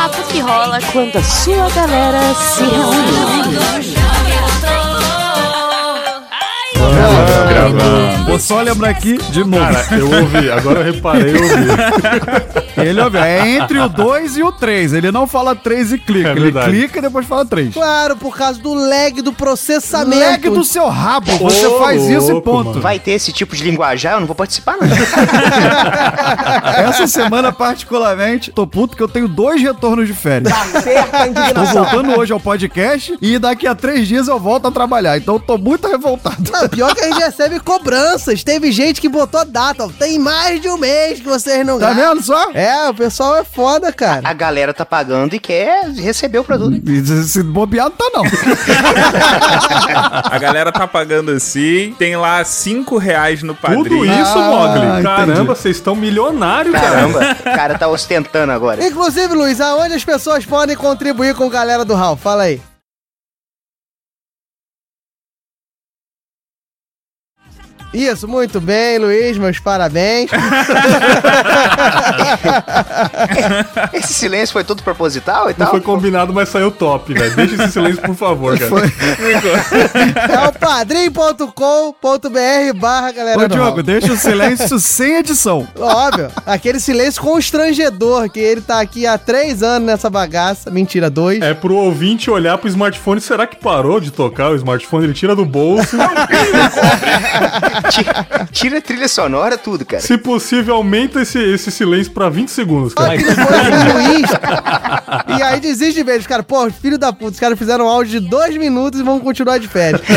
papo que rola quando a sua galera se reúne. Gravando. Vou só lembrar aqui de novo. Cara, eu ouvi, agora eu reparei, eu ouvi. Ele ouviu. É entre o 2 e o 3. Ele não fala 3 e clica. É ele verdade. clica e depois fala 3. Claro, por causa do lag do processamento. Leg do seu rabo. Você Ô, faz isso e louco, ponto. mano. Vai ter esse tipo de linguajar? Eu não vou participar, não. Essa semana, particularmente, tô puto que eu tenho dois retornos de férias. Certa Tô voltando hoje ao podcast e daqui a três dias eu volto a trabalhar. Então eu tô muito revoltado. Não, pior que a gente recebe cobranças. Teve gente que botou data. ó, Tem mais de um mês que vocês não Tá vendo só? É, o pessoal é foda, cara. A galera tá pagando e quer receber o produto. E Se bobeado tá não. A galera tá pagando assim, tem lá 5 reais no Tudo padrinho. isso, Ah, Mogli. Caramba, vocês estão milionários, cara. Caramba, o cara tá ostentando agora. Inclusive, Luiz, aonde as pessoas podem contribuir com a galera do Ralph? Fala aí. Isso, muito bem, Luiz, meus parabéns. Esse silêncio foi todo proposital e Não tal? foi combinado, mas saiu top, velho. Deixa esse silêncio, por favor, cara. É o padrim.com.br barra galera Ô, Diogo, deixa o silêncio sem edição. Óbvio, aquele silêncio constrangedor, que ele tá aqui há três anos nessa bagaça. Mentira, dois. É pro ouvinte olhar pro smartphone. Será que parou de tocar o smartphone? Ele tira do bolso. Tira, tira a trilha sonora, tudo, cara. Se possível, aumenta esse, esse silêncio pra 20 segundos, Só cara. que depois o Luiz. E aí desiste de vez. Os caras, pô, filho da puta, os caras fizeram um áudio de dois minutos e vão continuar de férias.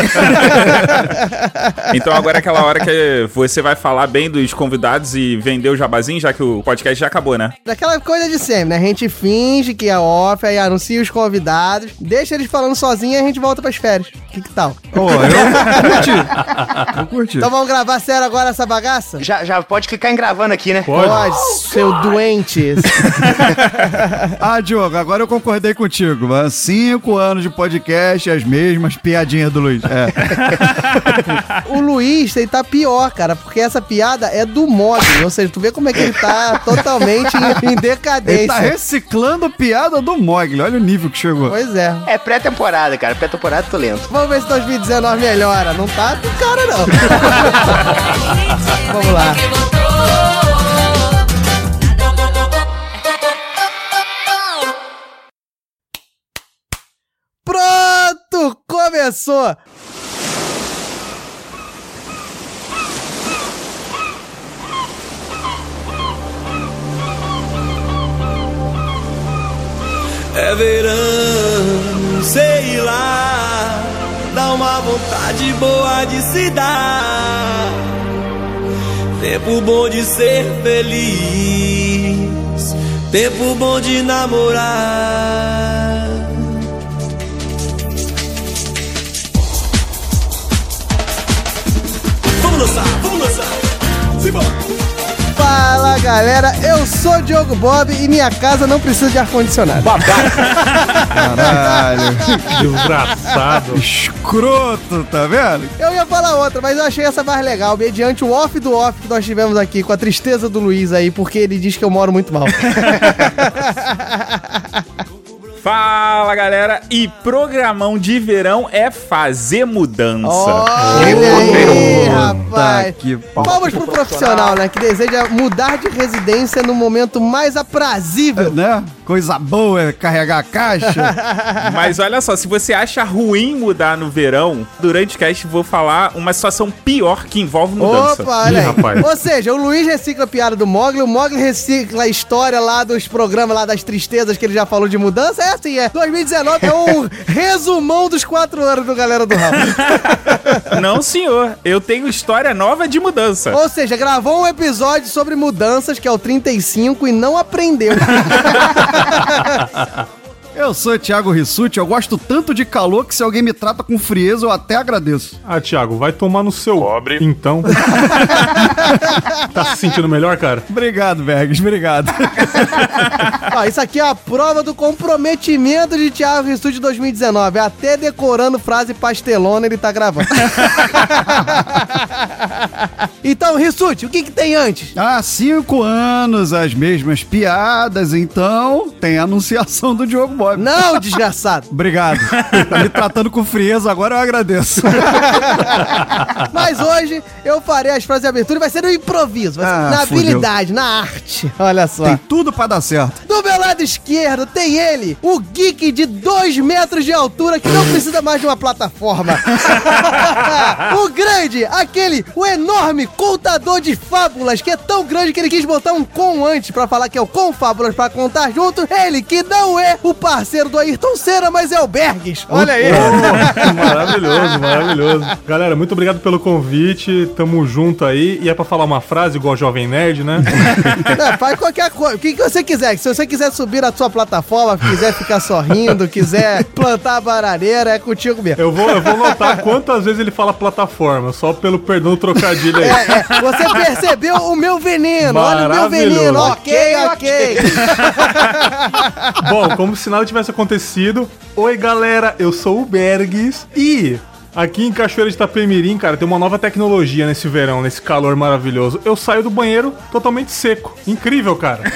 Então agora é aquela hora que você vai falar bem dos convidados e vender o jabazinho, já que o podcast já acabou, né? Daquela coisa de sempre, né? A gente finge que é off, aí anuncia os convidados, deixa eles falando sozinho e a gente volta pras férias. Que que tal? Pô, eu curti. Eu curti. Então vamos gravar sério agora essa bagaça? Já, já pode clicar em gravando aqui, né? Pode. Pode, seu doente. Ah, Diogo, agora eu concordei contigo. Mano. Cinco anos de podcast, as mesmas piadinhas do Luiz. É. O Luiz, ele tá pior, cara, porque essa piada é do mod. Ou seja, tu vê como é que ele tá totalmente em, em Ele decadência. tá reciclando piada do Mogli. Olha o nível que chegou. Pois é. É pré-temporada, cara. Pré-temporada tô lento. Vamos ver se 2019 melhora. Não tá do cara, não. Vamos lá. Pronto! Começou! É verão, sei lá, uma vontade boa de se dar. Tempo bom de ser feliz, tempo bom de namorar. Vamos dançar, vamos dançar, simbora. Fala galera, eu sou o Diogo Bob e minha casa não precisa de ar-condicionado. Caralho. Desgraçado. Escroto, tá vendo? Eu ia falar outra, mas eu achei essa mais legal, mediante o off do off que nós tivemos aqui, com a tristeza do Luiz aí, porque ele diz que eu moro muito mal. Fala galera! E programão de verão é fazer mudança. Olha aí, rapaz. Que pau. Vamos pro profissional, né? Que deseja mudar de residência no momento mais aprazível. Né? Coisa boa é carregar a caixa. Mas olha só, se você acha ruim mudar no verão, durante o cast vou falar uma situação pior que envolve mudança. Opa, olha Ih, aí. rapaz. Ou seja, o Luiz recicla a piada do Mogli, o Mogli recicla a história lá dos programas lá das tristezas que ele já falou de mudança. É assim, é. 2019 é um resumão dos quatro anos do Galera do Ramo. Não, senhor. Eu tenho história nova de mudança. Ou seja, gravou um episódio sobre mudanças, que é o 35, e não aprendeu. Eu sou o Thiago Rissuti, eu gosto tanto de calor que se alguém me trata com frieza eu até agradeço. Ah, Thiago, vai tomar no seu. Pobre. Então. tá se sentindo melhor, cara? Obrigado, Bergs, obrigado. Ó, isso aqui é a prova do comprometimento de Thiago Rissuti 2019. Até decorando frase pastelona ele tá gravando. Então, Rissuti, o que que tem antes? Há cinco anos, as mesmas piadas, então tem a anunciação do Diogo Bob. Não, desgraçado. Obrigado. Tá me tratando com frieza, agora eu agradeço. Mas hoje eu farei as frases de abertura e vai ser no improviso, vai ser Ah, na fudeu. habilidade, na arte. Olha só. Tem tudo pra dar certo. Do meu lado esquerdo tem ele, o geek de 2 metros de altura que não precisa mais de uma plataforma. o grande, aquele, o enorme contador de fábulas que é tão grande que ele quis botar um com antes pra falar que é o Confábulas pra contar junto. Ele que não é o parceiro do Ayrton Senna, mas é o Bergs. Olha aí. maravilhoso, maravilhoso. Galera, muito obrigado pelo convite. Tamo junto aí. E é pra falar uma frase igual Jovem Nerd, né? É, faz qualquer coisa. O que, que você quiser. Se você quiser subir na sua plataforma, quiser ficar sorrindo, quiser plantar a bananeira, é contigo mesmo. Eu vou, eu vou notar quantas vezes ele fala plataforma, só pelo perdão do trocadilho aí. É, é, você percebeu o meu veneno, olha o meu veneno. Ok, ok. Bom, como se nada tivesse acontecido. Oi, galera, eu sou o Bergs e aqui em Cachoeira de Itapemirim, cara, tem uma nova tecnologia nesse verão, nesse calor maravilhoso. Eu saio do banheiro totalmente seco. Incrível, cara.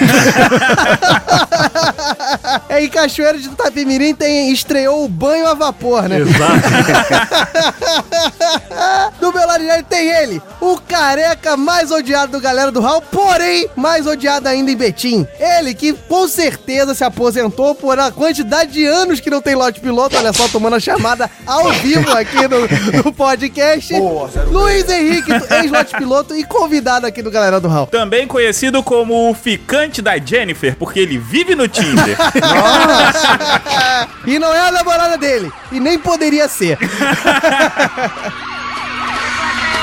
É, em Cachoeira de Itapemirim tem, estreou o banho a vapor, né? Exato. Do meu lado direito tem ele, o careca mais odiado do galera do Hall, porém mais odiado ainda em Betim. Ele que com certeza se aposentou por a quantidade de anos que não tem lote piloto, olha só, tomando a chamada ao vivo aqui no, no podcast. Luiz Henrique, ex-lote piloto e convidado aqui do galera do Hall. Também conhecido como o ficante da Jennifer, porque ele vive no Tinder. E não é a namorada dele, e nem poderia ser.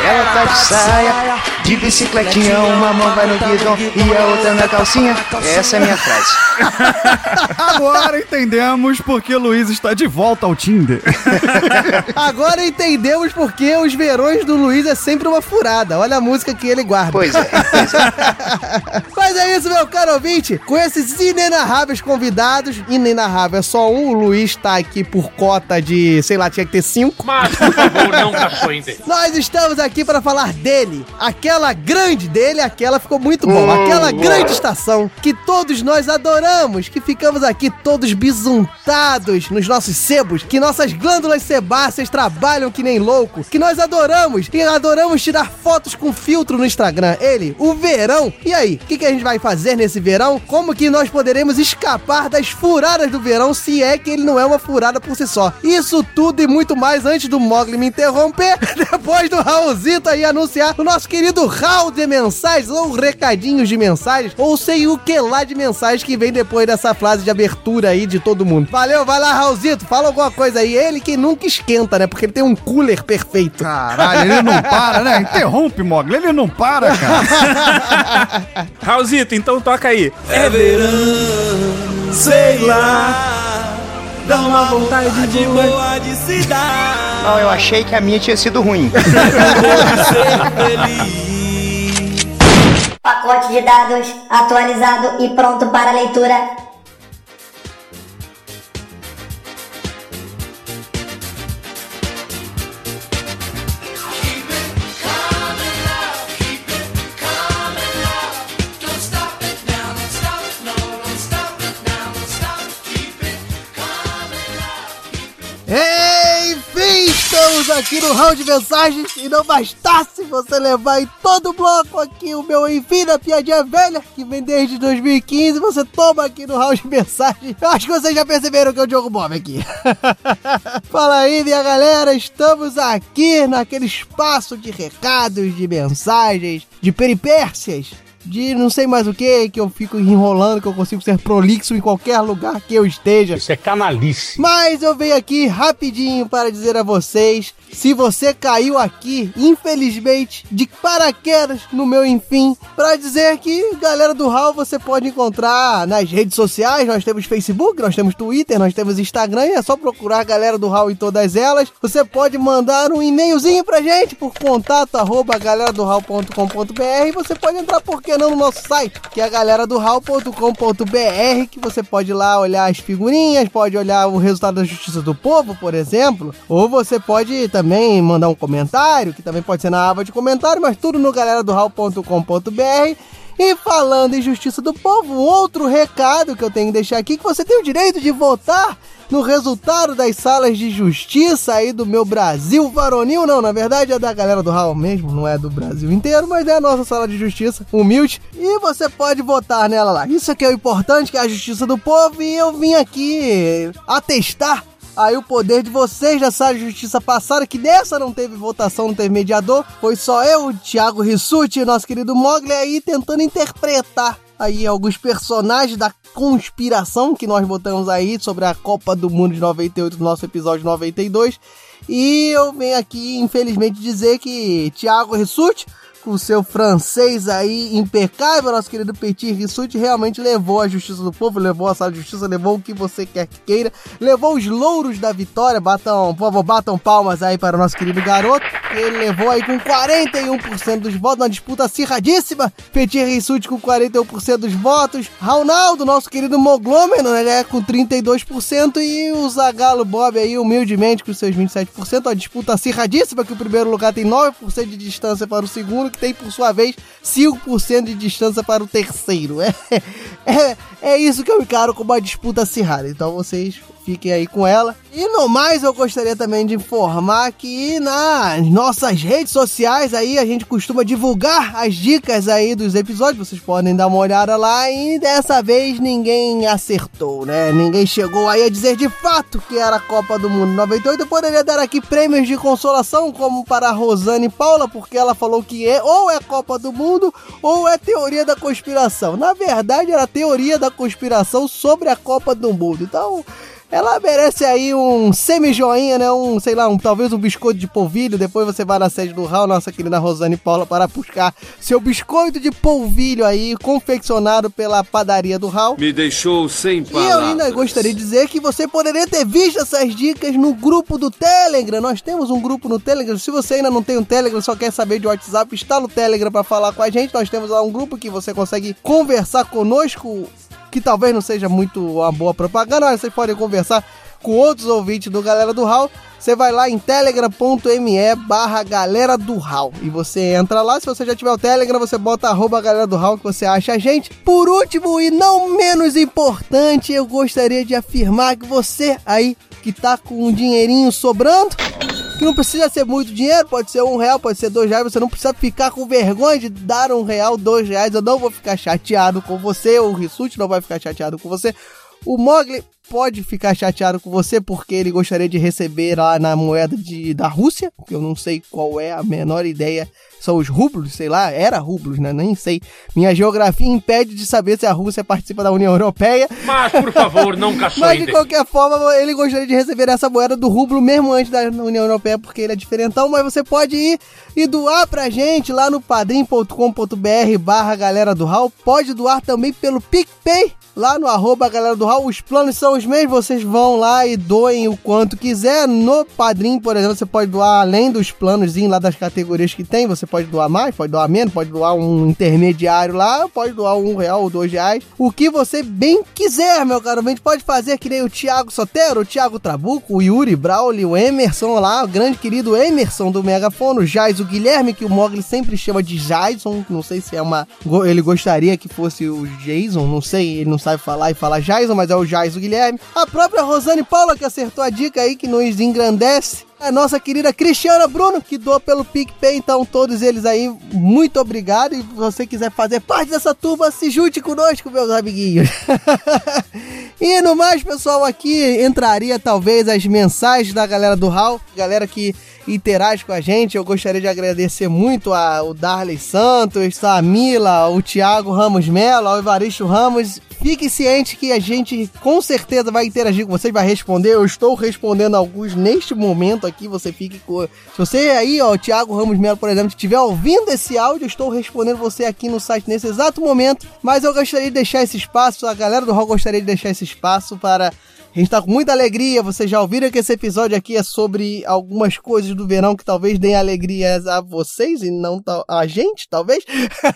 Ela tá de saia, de bicicletinha, uma mão vai no guidão e a outra na calcinha. Essa é a minha frase. Agora entendemos porque o Luiz está de volta ao Tinder. Agora entendemos porque os verões do Luiz é sempre uma furada. Olha a música que ele guarda. Pois é. Mas é isso, meu caro ouvinte. Com esses inenarráveis convidados, inenarrável é só um, o Luiz tá aqui por cota de, sei lá, tinha que ter cinco. Mas, por favor, não caçoem Nós estamos aqui para falar dele. Aquela grande dele, aquela ficou muito bom. Aquela grande estação que todos nós adoramos, que ficamos aqui todos bisuntados nos nossos sebos, que nossas glândulas sebáceas trabalham que nem louco, que nós adoramos e adoramos tirar fotos com filtro no Instagram. Ele, o verão. E aí, o que, que a gente vai fazer nesse verão? Como que nós poderemos escapar das furadas do verão se é que ele não é uma furada por si só? Isso tudo e muito mais antes do Mogli me interromper, depois do Raulzito aí anunciar o nosso querido Raul de mensagens, ou recadinhos de mensagens, ou sei o que lá de mensagens que vem depois dessa frase de abertura aí de todo mundo. Valeu, vai lá, Raulzito, fala alguma coisa aí. Ele que nunca esquenta, né? Porque ele tem um cooler perfeito. Caralho, ele não para, né? Interrompe, Mogli. Ele não para, cara. Raulzito, então toca aí. É verão, sei lá. Dá uma vontade de boa de se dar. Não, eu achei que a minha tinha sido ruim. Pacote de dados atualizado e pronto para leitura. Estamos aqui no round de mensagens e não bastasse você levar em todo bloco aqui o meu enfim da piadinha velha, que vem desde 2015, você toma aqui no round de mensagens. Eu acho que vocês já perceberam que é o Diogo Bob aqui. Fala aí, minha galera, estamos aqui naquele espaço de recados, de mensagens, de peripécias. De não sei mais o que, que eu fico enrolando, que eu consigo ser prolixo em qualquer lugar que eu esteja. Isso é canalice. Mas eu venho aqui rapidinho para dizer a vocês: se você caiu aqui, infelizmente, de paraquedas no meu enfim, para dizer que galera do Hall você pode encontrar nas redes sociais. Nós temos Facebook, nós temos Twitter, nós temos Instagram. É só procurar a galera do Hall em todas elas. Você pode mandar um e-mailzinho pra gente por contato arroba galera. Você pode entrar, por que não, no nosso site, que é a que você pode ir lá olhar as figurinhas, pode olhar o resultado da Justiça do Povo, por exemplo, ou você pode também também mandar um comentário, que também pode ser na aba de comentário, mas tudo no galera do. E falando em justiça do povo, outro recado que eu tenho que deixar aqui, que você tem o direito de votar no resultado das salas de justiça aí do meu Brasil varonil, não, na verdade é da galera do Hall mesmo, não é do Brasil inteiro, mas é a nossa sala de justiça, humilde, e você pode votar nela lá. Isso aqui é o importante, que é a justiça do povo, e eu vim aqui atestar aí o poder de vocês da sala de justiça passada, que nessa não teve votação, não teve mediador, foi só eu, o Thiago Rissuti, nosso querido Mogli, aí tentando interpretar aí alguns personagens da conspiração que nós botamos aí sobre a Copa do Mundo de 98 do nosso episódio 92. E eu venho aqui, infelizmente, dizer que Thiago Rissuti com seu francês aí impecável, nosso querido Petit Rissuti. Realmente levou a justiça do povo, levou a sala de justiça, levou o que você quer que queira, levou os louros da vitória, batam, por favor, batam palmas aí para o nosso querido garoto, que ele levou aí com 41% dos votos, uma disputa acirradíssima, Petit Rissuti com 41% dos votos, Ronaldo, nosso querido Moglômeno, né, com 32% e o Zagalo Bob aí humildemente com seus 27%, uma disputa acirradíssima que o primeiro lugar tem 9% de distância para o segundo, tem, por sua vez, 5% de distância para o terceiro. É, é, é isso que eu encaro como uma disputa acirrada. Então vocês fiquem aí com ela. E no mais, eu gostaria também de informar que nas nossas redes sociais aí a gente costuma divulgar as dicas aí dos episódios. Vocês podem dar uma olhada lá e dessa vez ninguém acertou, né? Ninguém chegou aí a dizer de fato que era a Copa do Mundo 98. Eu poderia dar aqui prêmios de consolação como para a Rosane Paula, porque ela falou que é ou é Copa do Mundo ou é teoria da conspiração. Na verdade, era teoria da conspiração sobre a Copa do Mundo. Então, ela merece aí um semi-joinha, né? Um, sei lá, um, talvez um biscoito de polvilho. Depois você vai na sede do Raul, nossa querida Rosane Paula, para buscar seu biscoito de polvilho aí, confeccionado pela padaria do Raul. Me deixou sem E palavras. eu ainda gostaria de dizer que você poderia ter visto essas dicas no grupo do Telegram. Nós temos um grupo no Telegram. Se você ainda não tem um Telegram, só quer saber de WhatsApp, está no Telegram para falar com a gente. Nós temos lá um grupo que você consegue conversar conosco, que talvez não seja muito uma boa propaganda, mas vocês podem conversar com outros ouvintes do Galera do Hall. Você vai lá em telegram.me barra galera do Hall e você entra lá. Se você já tiver o Telegram, você bota arroba galera do Hall que você acha a gente. Por último e não menos importante, eu gostaria de afirmar que você aí que tá com um dinheirinho sobrando, não precisa ser muito dinheiro, pode ser um real, pode ser dois reais, você não precisa ficar com vergonha de dar um real, dois reais, eu não vou ficar chateado com você, o Rissuti não vai ficar chateado com você. O Mogli pode ficar chateado com você porque ele gostaria de receber lá na moeda de, da Rússia, que eu não sei qual é a menor ideia. São os rublos, sei lá, era rublos, né? Nem sei. Minha geografia impede de saber se a Rússia participa da União Europeia. Mas, por favor, não Mas de caçoe qualquer forma, ele gostaria de receber essa moeda do rublo mesmo antes da União Europeia, porque ele é diferentão. Mas você pode ir e doar pra gente lá no padrim.com.br barra galera do Hall. Pode doar também pelo PicPay, lá no arroba galera do Hall. Os planos são os mesmos, vocês vão lá e doem o quanto quiser. No Padrim, por exemplo, você pode doar além dos planos lá das categorias que tem. Você pode doar mais, pode doar menos, pode doar um intermediário lá, pode doar um real ou dois reais. O que você bem quiser, meu caro. Gente pode fazer que nem o Thiago Sotero, o Thiago Trabuco, o Yuri Brauli, o Emerson lá, o grande querido Emerson do Megafone, o Jais, o Guilherme, que o Mogli sempre chama de Jason. Não sei se é uma. Ele gostaria que fosse o Jason, não sei, ele não sabe falar e falar Jason, mas é o Jais, o Guilherme. A própria Rosane Paula, que acertou a dica aí, que nos engrandece. A nossa querida Cristiana Bruno, que doa pelo PicPay, então todos eles aí, muito obrigado. E se você quiser fazer parte dessa turma, se junte conosco, meus amiguinhos. e no mais, pessoal, aqui entraria talvez as mensagens da galera do Hall, galera que interage com a gente. Eu gostaria de agradecer muito ao Darley Santos, a Mila, o Thiago Ramos Melo, ao Evaristo Ramos. Fique ciente que a gente com certeza vai interagir com vocês, vai responder. Eu estou respondendo alguns neste momento aqui. Você fique com. Se você aí, ó, o Thiago Ramos Melo, por exemplo, estiver ouvindo esse áudio, eu estou respondendo você aqui no site nesse exato momento. Mas eu gostaria de deixar esse espaço, a galera do Rock gostaria de deixar esse espaço para a gente tá com muita alegria. Vocês já ouviram que esse episódio aqui é sobre algumas coisas do verão que talvez deem alegria a vocês e não a gente, talvez.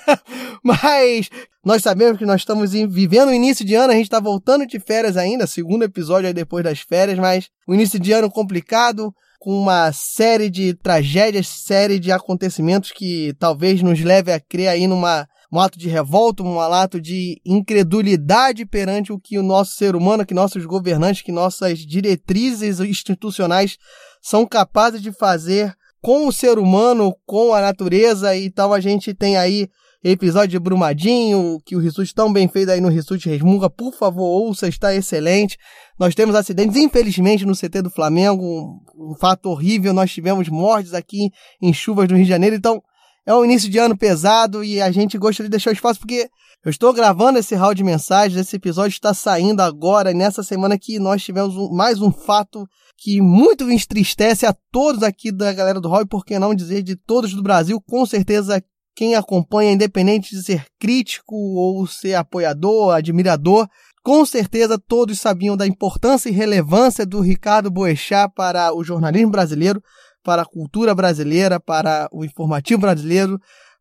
Mas nós sabemos que nós estamos vivendo o início de ano, a gente tá voltando de férias ainda, segundo episódio aí depois das férias, mas o início de ano complicado. Com uma série de tragédias, série de acontecimentos que talvez nos leve a crer aí numa um ato de revolta, um ato de incredulidade perante o que o nosso ser humano, que nossos governantes, que nossas diretrizes institucionais são capazes de fazer com o ser humano, com a natureza. Então a gente tem aí episódio de Brumadinho, que o Rissuti tão bem feito aí no Rissuti Resmunga. Por favor, ouça, está excelente. Nós temos acidentes, infelizmente, no CT do Flamengo, um, fato horrível. Nós tivemos mortes aqui em chuvas do Rio de Janeiro. Então, é um início de ano pesado e a gente gostaria de deixar o espaço porque eu estou gravando esse round de mensagens, esse episódio está saindo agora, nessa semana que nós tivemos um, mais um fato que muito entristece a todos aqui da galera do Hall, e por que não dizer de todos do Brasil, com certeza quem acompanha, independente de ser crítico ou ser apoiador, admirador, com certeza todos sabiam da importância e relevância do Ricardo Boechat para o jornalismo brasileiro, para a cultura brasileira, para o informativo brasileiro,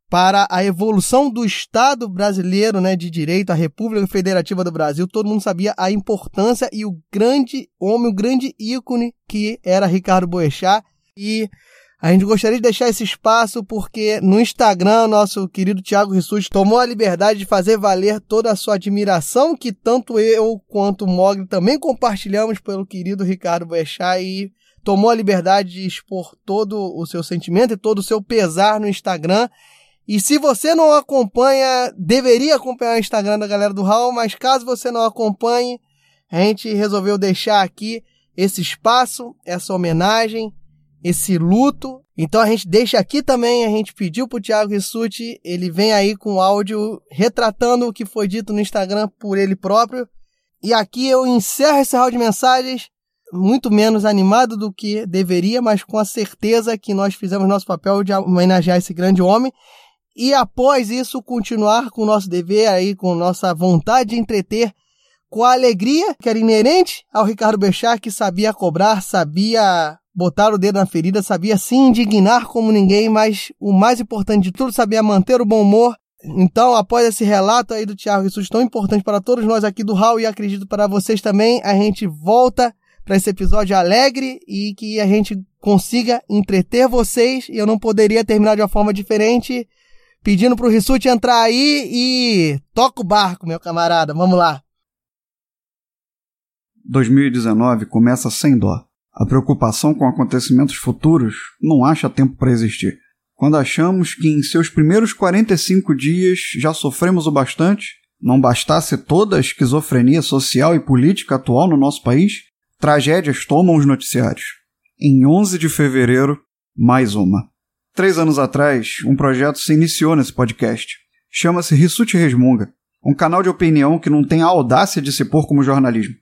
para a evolução do Estado brasileiro, né, de direito, a República Federativa do Brasil. Todo mundo sabia a importância e o grande homem, o grande ícone que era Ricardo Boechat. E a gente gostaria de deixar esse espaço porque no Instagram, nosso querido Thiago Rissuti tomou a liberdade de fazer valer toda a sua admiração, que tanto eu quanto o Mogli também compartilhamos pelo querido Ricardo Boechat e tomou a liberdade de expor todo o seu sentimento e todo o seu pesar no Instagram. E se você não acompanha, deveria acompanhar o Instagram da galera do Raul, mas caso você não acompanhe, a gente resolveu deixar aqui esse espaço, essa homenagem esse luto. Então a gente deixa aqui também, a gente pediu pro Thiago Rissuti, ele vem aí com áudio retratando o que foi dito no Instagram por ele próprio. E aqui eu encerro esse round de mensagens, muito menos animado do que deveria, mas com a certeza que nós fizemos nosso papel de homenagear esse grande homem. E após isso, continuar com o nosso dever aí, com nossa vontade de entreter, com a alegria que era inerente ao Ricardo Bechar, que sabia cobrar, sabia botar o dedo na ferida, sabia se indignar como ninguém, mas o mais importante de tudo, sabia manter o bom humor. Então, após esse relato aí do Thiago Rissuti, tão importante para todos nós aqui do Hall e acredito para vocês também, a gente volta para esse episódio alegre e que a gente consiga entreter vocês. E eu não poderia terminar de uma forma diferente, pedindo para o Rissuti entrar aí e toca o barco, meu camarada. Vamos lá. 2019 começa sem dó. A preocupação com acontecimentos futuros não acha tempo para existir. Quando achamos que em seus primeiros 45 dias já sofremos o bastante, não bastasse toda a esquizofrenia social e política atual no nosso país, tragédias tomam os noticiários. Em 11 de fevereiro, mais uma. Três anos atrás, um projeto se iniciou nesse podcast. Chama-se Rissuti Resmunga, um canal de opinião que não tem a audácia de se pôr como jornalismo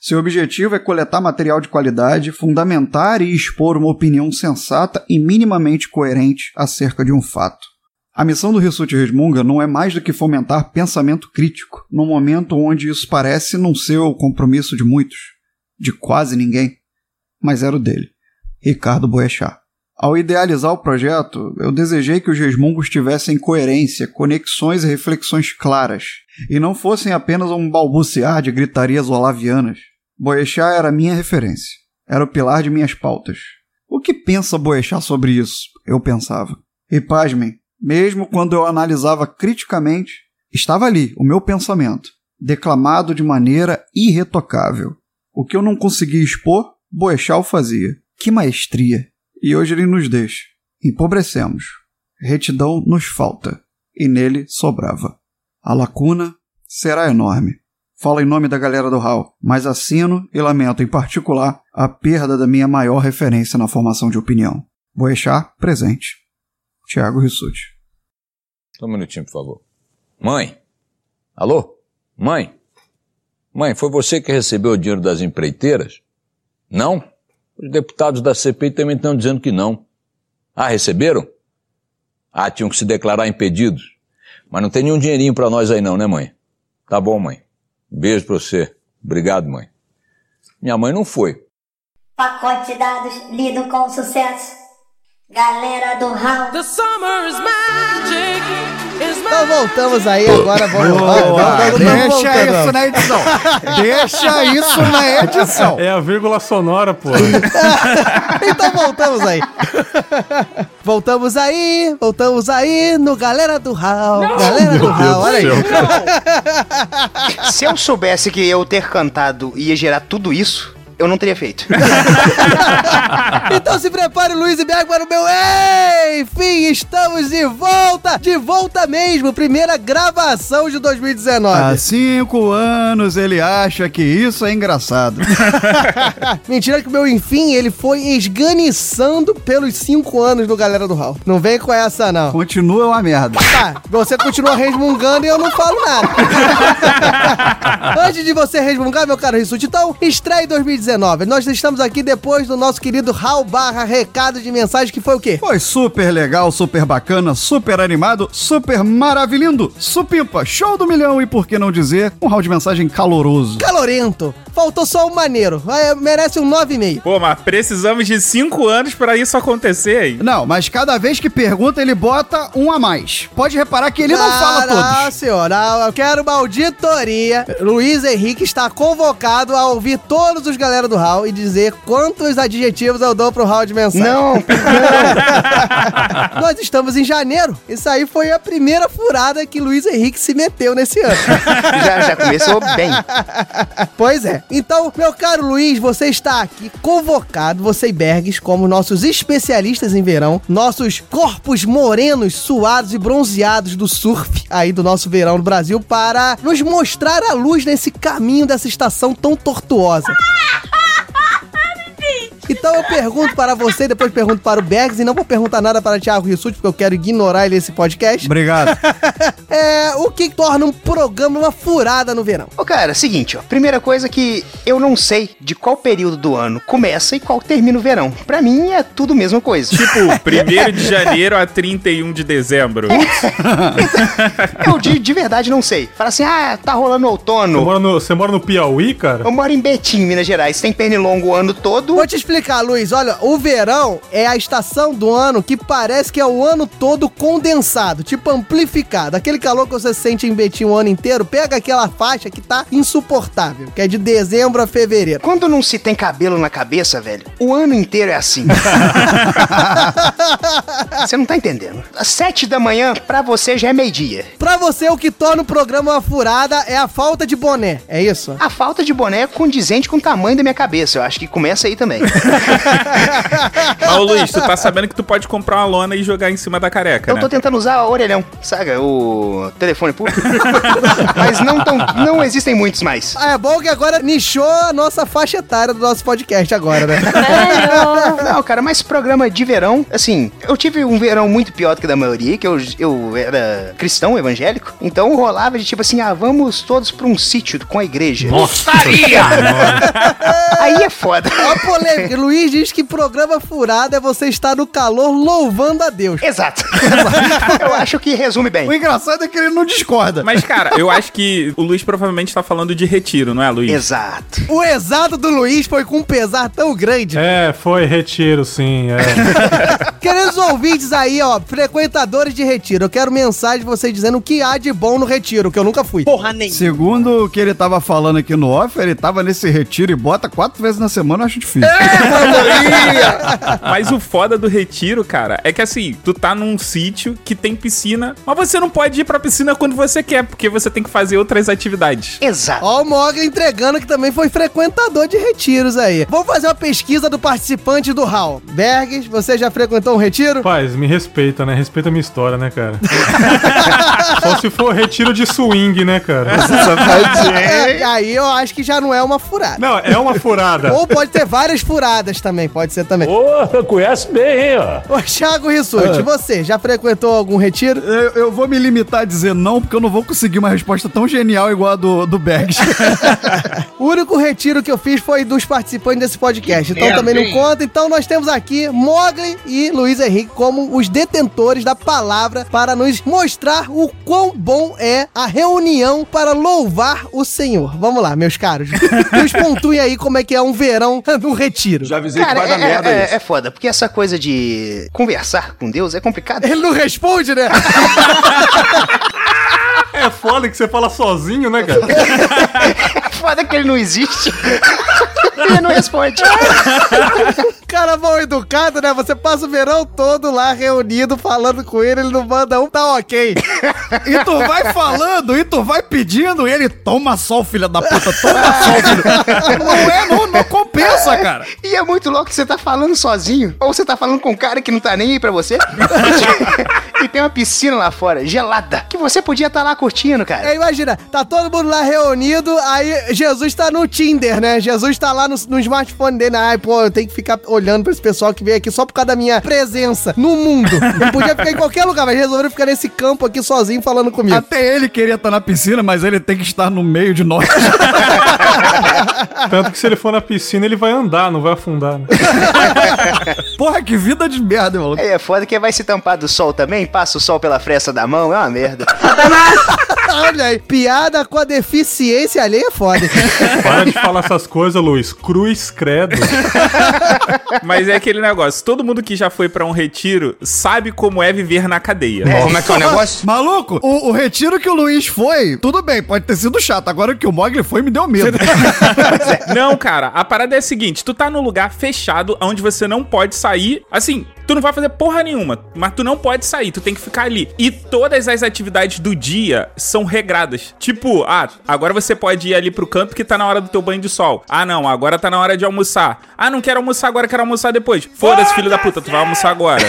seu objetivo é coletar material de qualidade, fundamentar e expor uma opinião sensata e minimamente coerente acerca de um fato. A missão do Rissuti Resmunga não é mais do que fomentar pensamento crítico, num momento onde isso parece não ser o compromisso de muitos, de quase ninguém, mas era o dele, Ricardo Boechat. Ao idealizar o projeto, eu desejei que os resmungos tivessem coerência, conexões e reflexões claras, e não fossem apenas um balbuciar de gritarias olavianas. Boechat era minha referência, era o pilar de minhas pautas. O que pensa Boechat sobre isso? Eu pensava. E pasmem, mesmo quando eu analisava criticamente, estava ali o meu pensamento, declamado de maneira irretocável. O que eu não conseguia expor, Boechat o fazia. Que maestria! E hoje ele nos deixa. Empobrecemos. Retidão nos falta. E nele sobrava. A lacuna será enorme. Falo em nome da galera do HAL, mas assino e lamento em particular a perda da minha maior referência na formação de opinião. Boechat, presente. Tiago Rissuti. Só um minutinho, por favor. Mãe? Alô? Mãe? Mãe, foi você que recebeu o dinheiro das empreiteiras? Não? Os deputados da CPI também estão dizendo que não. Ah, receberam? Ah, tinham que se declarar impedidos. Mas não tem nenhum dinheirinho para nós aí não, né, mãe? Tá bom, mãe. Beijo pra você. Obrigado, mãe. Minha mãe não foi. Pacote de dados lido com sucesso. Galera do Raul. The summer is magic, Então voltamos aí, agora vamos. Vamos, deixa voltando. isso na edição. Deixa isso na edição. É a vírgula sonora, pô. Então voltamos aí. Voltamos aí, voltamos aí no Galera do Hall. Galera do Meu Hall, olha aí. céu. Se eu soubesse que eu ter cantado ia gerar tudo isso, eu não teria feito. Então se prepare, Luiz e Berg, para o meu Enfim, estamos de volta! De volta mesmo! Primeira gravação de 2019. Há cinco anos ele acha que isso é engraçado. Mentira que o meu enfim, ele foi esganiçando pelos cinco anos do Galera do Hall. Não vem com essa, não. Continua uma merda. Tá, você continua resmungando e eu não falo nada. Antes de você resmungar, meu caro Rissuti, então, estreia 2019. Nós estamos aqui depois do nosso querido Hal barra recado de mensagem, que foi o quê? Foi super legal, super bacana, super animado, super maravilhindo, supimpa, show do milhão e por que não dizer, um round de mensagem caloroso. Calorento. Faltou só o maneiro. Vai, merece um 9,5. Pô, mas precisamos de cinco anos pra isso acontecer aí. Não, mas cada vez que pergunta ele bota um a mais. Pode reparar que ele não fala Ah, todos. senhora, eu quero uma auditoria. Luiz Henrique está convocado a ouvir todos os galera do Hall e dizer quantos adjetivos eu dou pro Hall de mensagem. Não, Nós estamos em janeiro. Isso aí foi a primeira furada que Luiz Henrique se meteu nesse ano. já, já começou bem. Pois é. Então, meu caro Luiz, você está aqui convocado, você e Bergs, como nossos especialistas em verão, nossos corpos morenos, suados e bronzeados do surf aí do nosso verão no Brasil, para nos mostrar a luz nesse caminho dessa estação tão tortuosa. Então eu pergunto para você, depois pergunto para o Bergs, e não vou perguntar nada para o Thiago Rissuti, porque eu quero ignorar ele nesse podcast. Obrigado. É, o que torna um programa uma furada no verão? Ô, cara, seguinte, ó. Primeira coisa que eu não sei de qual período do ano começa e qual termina o verão. Pra mim é tudo a mesma coisa. Tipo, 1 de janeiro a 31 de dezembro. eu de, de verdade não sei. Fala assim, ah, tá rolando Você outono. mora, no, você mora no Piauí, cara? Eu moro em Betim, Minas Gerais. Tem pernilongo o ano todo. Vou te explicar, Luiz. Olha, o verão é a estação do ano que parece que é o ano todo condensado, tipo amplificado. Aquele calor que você sente em Betim o ano inteiro, pega aquela faixa que tá insuportável, que é de dezembro a fevereiro. Quando não se tem cabelo na cabeça, velho, o ano inteiro é assim. você não tá entendendo. Às sete da manhã, pra você já é meio-dia. Pra você, o que torna o programa uma furada é a falta de boné, é isso? A falta de boné é condizente com o tamanho da minha cabeça. Eu acho que começa aí também. Mas, ô Luiz, tu tá sabendo que tu pode comprar uma lona e jogar em cima da careca, Eu né? tô tentando usar o orelhão, saca? O telefone público. Mas não, tão, não existem muitos mais. Ah, é bom que agora nichou a nossa faixa etária do nosso podcast agora, né? Não, cara, mas programa de verão, assim, eu tive um verão muito pior do que da maioria, que eu, eu era cristão evangélico, então rolava de tipo assim, ah, vamos todos pra um sítio com a igreja. Gostaria! Aí é foda. Ó a polêmica. Luiz diz que programa furado é você estar no calor louvando a Deus. Exato. eu acho que resume bem. O engraçado é que ele não discorda. Mas, cara, eu acho que o Luiz provavelmente tá falando de retiro, não é, Luiz? Exato. O exato do Luiz foi com um pesar tão grande. É, foi retiro, sim. É. Queridos ouvintes aí, ó, frequentadores de retiro, eu quero mensagem de vocês dizendo o que há de bom no retiro, que eu nunca fui. Porra nem. Segundo o que ele tava falando aqui no off, ele tava nesse retiro e bota quatro vezes na semana, eu acho difícil. Mas o foda do retiro, cara, é que assim, tu tá num sítio que tem piscina, mas você não pode ir pra piscina quando você quer, porque você tem que fazer outras atividades. Exato. Ó, o Mogli entregando que também foi frequentador de retiros aí. Vamos fazer uma pesquisa do participante do HAL. Bergs, você já frequentou um retiro? Paz, me respeita, né? Respeita a minha história, né, cara? Só se for retiro de swing, né, cara? É, aí eu acho que já não é uma furada. Não, é uma furada. Ou pode ter várias furadas também, pode ser também. Ô, conhece bem, hein, ó. Ô, Thiago Rissuti, você já frequentou algum retiro? Eu, eu vou me limitar a dizer não, porque eu não vou conseguir uma resposta tão genial igual a do, do Bergs. O único retiro que eu fiz foi dos participantes desse podcast, então É, também não bem. conta. Então nós temos aqui Mogli e Luiz Henrique como os detentores da palavra para nos mostrar o quão bom é a reunião para louvar o Senhor. Vamos lá, meus caros. Nos pontuem aí como é que é um verão no retiro. Já avisei Cara, que vai é, dar merda é, isso. é foda, porque essa coisa de conversar com Deus é complicado. Ele não responde, né? É foda que você fala sozinho, né, cara? Foda que ele não existe. ele não responde. Cara mal educado, né? Você passa o verão todo lá reunido, falando com ele, ele não manda um, tá ok. E tu vai falando, e tu vai pedindo, e ele toma sol, filha da puta, toma sol, filho. Não é, não, não compensa, cara. E é muito louco que você tá falando sozinho. Ou você tá falando com um cara que não tá nem aí pra você. e tem uma piscina lá fora, gelada, que você podia estar lá curtindo, cara. É, imagina, tá todo mundo lá reunido, aí Jesus tá no Tinder, né? Jesus tá lá no, no smartphone dele. Ai, pô, eu tenho que ficar olhando pra esse pessoal que veio aqui só por causa da minha presença no mundo. Ele podia ficar em qualquer lugar, mas resolveram ficar nesse campo aqui sozinho falando comigo. Até ele queria estar na piscina, mas ele tem que estar no meio de nós. Tanto que se ele for na piscina, ele vai andar, não vai afundar. Né? Porra, que vida de merda, maluco. É, é foda que vai se tampar do sol também, passa o sol pela fresta da mão, é uma merda. Olha aí, piada com a deficiência alheia é foda. Para de falar essas coisas, Luiz. Cruz credo. Mas é aquele negócio, todo mundo que já foi pra um retiro sabe como é viver na cadeia. Como é que é o negócio? Maluco, o, o retiro que o Luiz foi, tudo bem, pode ter sido chato. Agora que o Mogli foi, me deu medo. Não, cara, a parada é a seguinte: tu tá num lugar fechado onde você não pode sair. Assim, tu não vai fazer porra nenhuma, mas tu não pode sair, tu tem que ficar ali. E todas as atividades do dia são regradas. Tipo, ah, agora você pode ir ali pro canto que tá na hora do teu banho de sol. Ah, não, agora tá na hora de almoçar. Ah, não quero almoçar agora, quero almoçar depois. Foda-se, filho da puta, tu vai almoçar agora.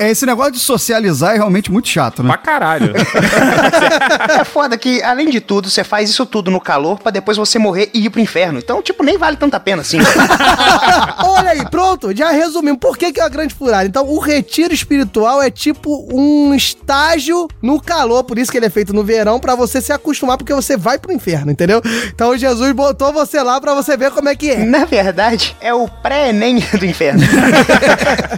É, Esse negócio de socializar é realmente muito chato, né? pra caralho. É foda que, além de tudo, você faz isso tudo no calor pra depois você morrer e ir pro inferno. Então, tipo, nem vale tanta pena assim. Olha aí, pronto, já resumimos. Por que, que é uma grande furada? Então, o retiro espiritual é tipo um estágio no calor, por isso que ele é feito no verão, pra você se acostumar, porque você vai pro inferno, entendeu? Então, Jesus botou você lá pra você ver como é que é. Na verdade, é o pré-ENEM do inferno.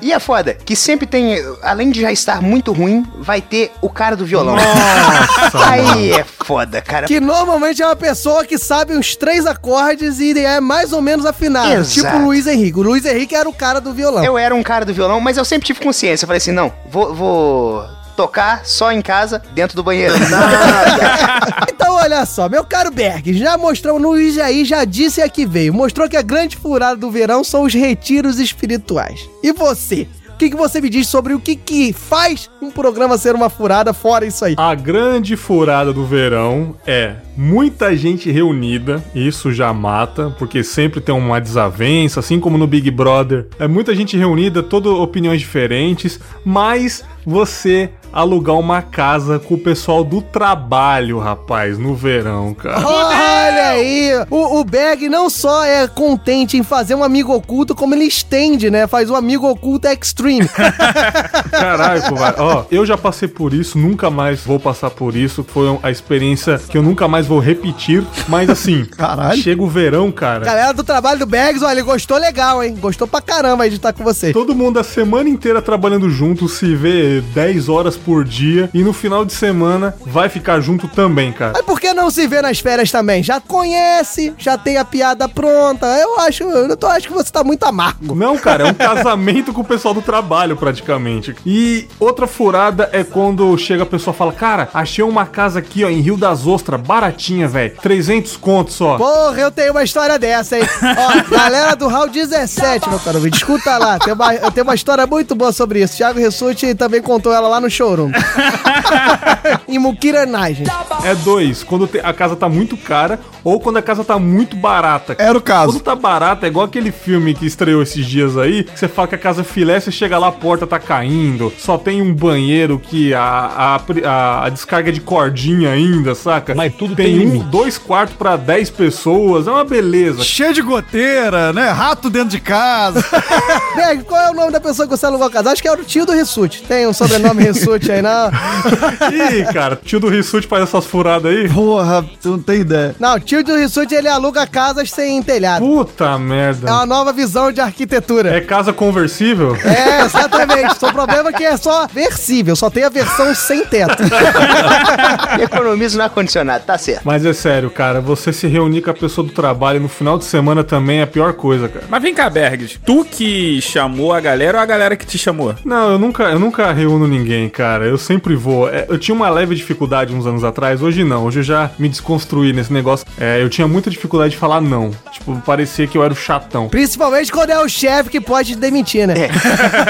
e é foda que sempre tem, além de já estar muito ruim, vai ter o cara do violão. Aí é foda, cara. Que normalmente é uma pessoa que sabe uns três acordes e é mais ou menos afinado. Exato. Tipo o Luiz Henrique. O Luiz Henrique era o cara do violão. Eu era um cara do violão, mas eu sempre tive consciência. Eu falei assim, não, vou, vou tocar só em casa, dentro do banheiro. Então, olha só, meu caro Berg, já mostrou no Luiz aí, já disse a que veio. Mostrou que a grande furada do verão são os retiros espirituais. E você? Que, que você me diz sobre o que, que faz um programa ser uma furada fora isso aí? A grande furada do verão é muita gente reunida, isso já mata, porque sempre tem uma desavença, assim como no Big Brother. É muita gente reunida, todas opiniões diferentes, mas você alugar uma casa com o pessoal do trabalho, rapaz, no verão, cara. Olha aí! O, o Berg não só é contente em fazer um amigo oculto, como ele estende, né? Faz um amigo oculto extreme. Caralho, covarde. Ó, eu já passei por isso, nunca mais vou passar por isso. Foi a experiência que eu nunca mais vou repetir. Mas assim, Caralho. chega o verão, cara. Galera do trabalho do Bergs, olha, ele gostou legal, hein? Gostou pra caramba aí de estar com você. Todo mundo a semana inteira trabalhando junto, se vê 10 horas por dia e no final de semana vai ficar junto também, cara. Mas por que não se vê nas férias também? Já conhece, já tem a piada pronta. Eu acho, eu tô, acho que você tá muito amargo. Não, cara, é um casamento com o pessoal do trabalho, praticamente. E outra furada é quando chega a pessoa e fala: Cara, achei uma casa aqui, ó, em Rio das Ostras, baratinha, velho. 300 contos só. Porra, eu tenho uma história dessa, hein? Ó, galera do Hall 17, meu caro escuta lá. Tem uma, eu tenho uma história muito boa sobre isso. Thiago Rissuti também contou ela lá no showroom. em Mukiranagem. É dois, quando te- a casa tá muito cara ou quando a casa tá muito barata. Era o caso. Quando tá barata, é igual aquele filme que estreou esses dias aí, que você fala que a casa é filé, você chega lá, a porta tá caindo, só tem um banheiro que a, a, a- a descarga é de cordinha ainda, saca? Mas tudo tem tem um, limite. dois quartos pra 10 pessoas, é uma beleza. Cheio de goteira, né? Rato dentro de casa. Berg, qual é o nome da pessoa que você alugou a casa? Acho que era o tio do Rissuti. Tem um sobrenome Rissuti aí, não? Ih, cara, tio do Rissuti faz essas furadas aí. Porra, tu não tem ideia. Não, o tio do Rissuti, ele aluga casas sem telhado. Puta É merda. uma nova visão de arquitetura. É casa conversível? É, exatamente. Só o problema é que é só versível, só tem a versão sem teto. Economizo no ar-condicionado, tá certo. Mas é sério, cara, você se reunir com a pessoa do trabalho no final de semana também é a pior coisa, cara. Mas vem cá, Bergs, tu que chamou a galera ou a galera que te chamou? Não, eu nunca, eu nunca reúno ninguém, cara. Cara. Eu sempre vou. É, eu tinha uma leve dificuldade uns anos atrás, hoje não. Hoje eu já me desconstruí nesse negócio. É, eu tinha muita dificuldade de falar não. Tipo, parecia que eu era o chatão. Principalmente quando é o chefe que pode te demitir, né?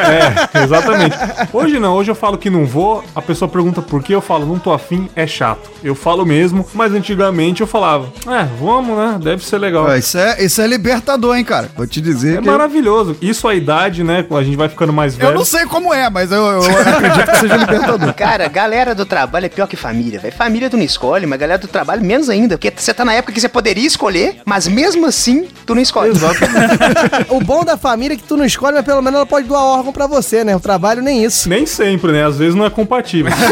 É, exatamente. Hoje não, hoje eu falo que não vou, a pessoa pergunta por que, eu falo, não tô afim, é chato. Eu falo mesmo, mas antigamente eu falava, é, vamos, né? Deve ser legal. Ó, Isso é, isso é libertador, hein, cara? Vou te dizer É que. maravilhoso. Isso a idade, né? A gente vai ficando mais velho. Eu não sei como é, mas eu, eu acredito que seja libertador. Cara, galera do trabalho é pior que família, velho. Família tu não escolhe, mas galera do trabalho menos ainda. Porque você tá na época que você poderia escolher, mas mesmo assim, tu não escolhe. o bom da família é que tu não escolhe, mas pelo menos ela pode doar órgão pra você, né? O trabalho nem isso. Nem sempre, né? Às vezes não é compatível.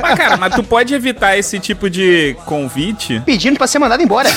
Mas, cara, mas tu pode evitar esse tipo de convite. Pedindo pra ser mandado embora.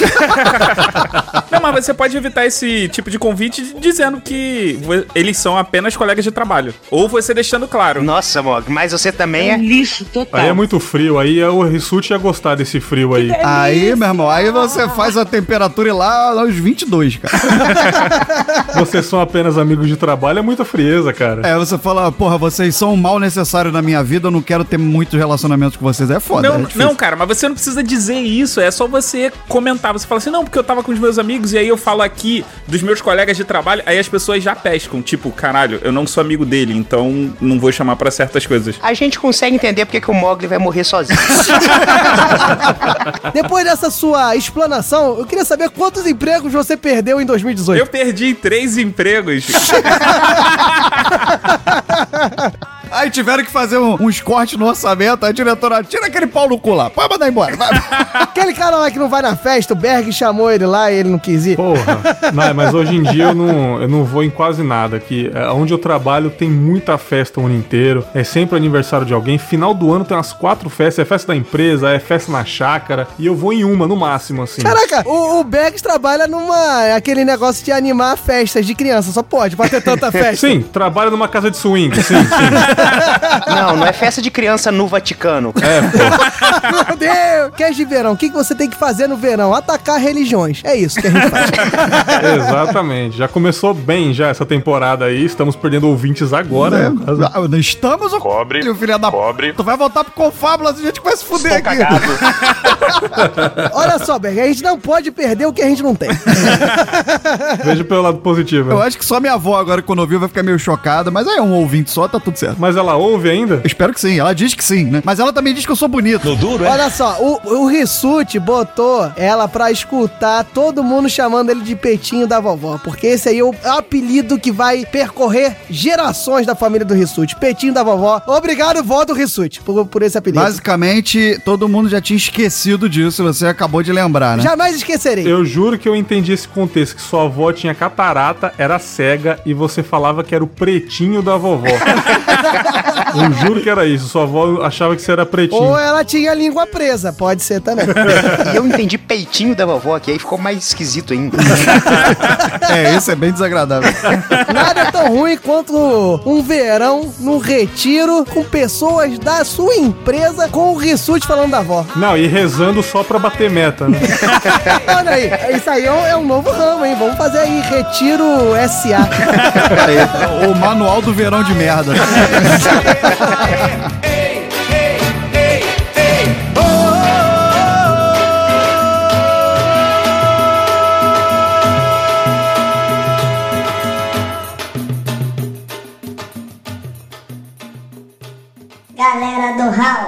Não, mas você pode evitar esse tipo de convite dizendo que eles são apenas colegas de trabalho. Ou você deixando claro. Nossa, Mog, mas você também é. lixo total. Aí é muito frio, aí o Rissuti ia gostar desse frio aí. Aí, meu irmão, aí você faz a temperatura lá aos 22, cara. Vocês são apenas amigos de trabalho, é muita frieza, cara. É, você fala, porra, vocês são um mal necessário na minha vida, eu não quero ter muitos relacionamentos com vocês. É foda. é Não, difícil. não, cara, mas você não precisa dizer isso, é só você comentar. Você fala assim, não, porque eu tava com os meus amigos e aí eu falo aqui dos meus colegas de trabalho, aí as pessoas já pescam. Tipo, caralho, eu não sou amigo dele, então não vou chamar pra certas coisas. A gente consegue entender porque que o Mogli vai morrer sozinho. Depois dessa sua explanação, eu queria saber quantos empregos você perdeu em 2018. Eu perdi três empregos. Aí tiveram que fazer um- uns cortes no orçamento, a diretora, tira aquele pau no cu lá, pode mandar embora. vai. Aquele cara lá que não vai na festa, o Berg chamou ele lá e ele não quis ir. Porra. Não, mas hoje em dia eu não, eu não vou em quase nada. Que é, onde eu trabalho tem muita festa o ano inteiro. É sempre aniversário de alguém. Final do ano tem umas quatro festas. É festa da empresa, é festa na chácara. E eu vou em uma, no máximo, assim. Caraca, o, o Bergs trabalha numa. aquele negócio de animar festas de criança. Só pode, pra ter tanta festa. Sim, trabalha numa casa de swing, sim, sim. Não, não é festa de criança no Vaticano. É, pô. Meu Deus! Quer de verão? O que, que você tem que fazer no verão? Atacar religiões. É isso que a gente faz. Exatamente. Já começou bem já essa temporada aí. Estamos perdendo ouvintes agora. É, caso. ah, Estamos o Cobre. filho da Cobre. Tu vai voltar pro Confábulas, a gente vai se fuder Estou aqui. cagado. Olha só, Berg, a gente não pode perder o que a gente não tem. Veja pelo lado positivo. Eu acho que só minha avó agora, quando ouvir, vai ficar meio chocada, mas aí é um ouvinte só, tá tudo certo. Mas ela ouve ainda? Eu espero que sim, ela diz que sim, né? Mas ela também diz que eu sou bonito. Olha só, o, o Rissuti botou ela pra escutar todo mundo chamando ele de peitinho da vovó. Porque esse aí é o apelido que vai percorrer gerações da família do Rissuti. Peitinho da vovó. Obrigado, vó do Rissuti, por, por esse apelido. Basicamente, todo mundo já tinha esquecido disso, você acabou de lembrar, né? Jamais esquecerei. Eu juro que eu entendi esse contexto, que sua avó tinha catarata, era cega e você falava que era o pretinho da vovó. eu juro que era isso, sua avó achava que você era pretinho. Ou ela tinha a língua presa, pode ser também. E eu entendi peitinho da vovó aqui, aí ficou mais esquisito ainda. É, isso é bem desagradável. Nada é tão ruim quanto um verão num retiro com pessoas da sua empresa com o Rissuti falando da avó. Não, e rezando só pra bater meta, né? Olha aí, isso aí é um, é um novo ramo, hein? Vamos fazer aí Retiro SA. O manual do verão de merda. Galera do Hall.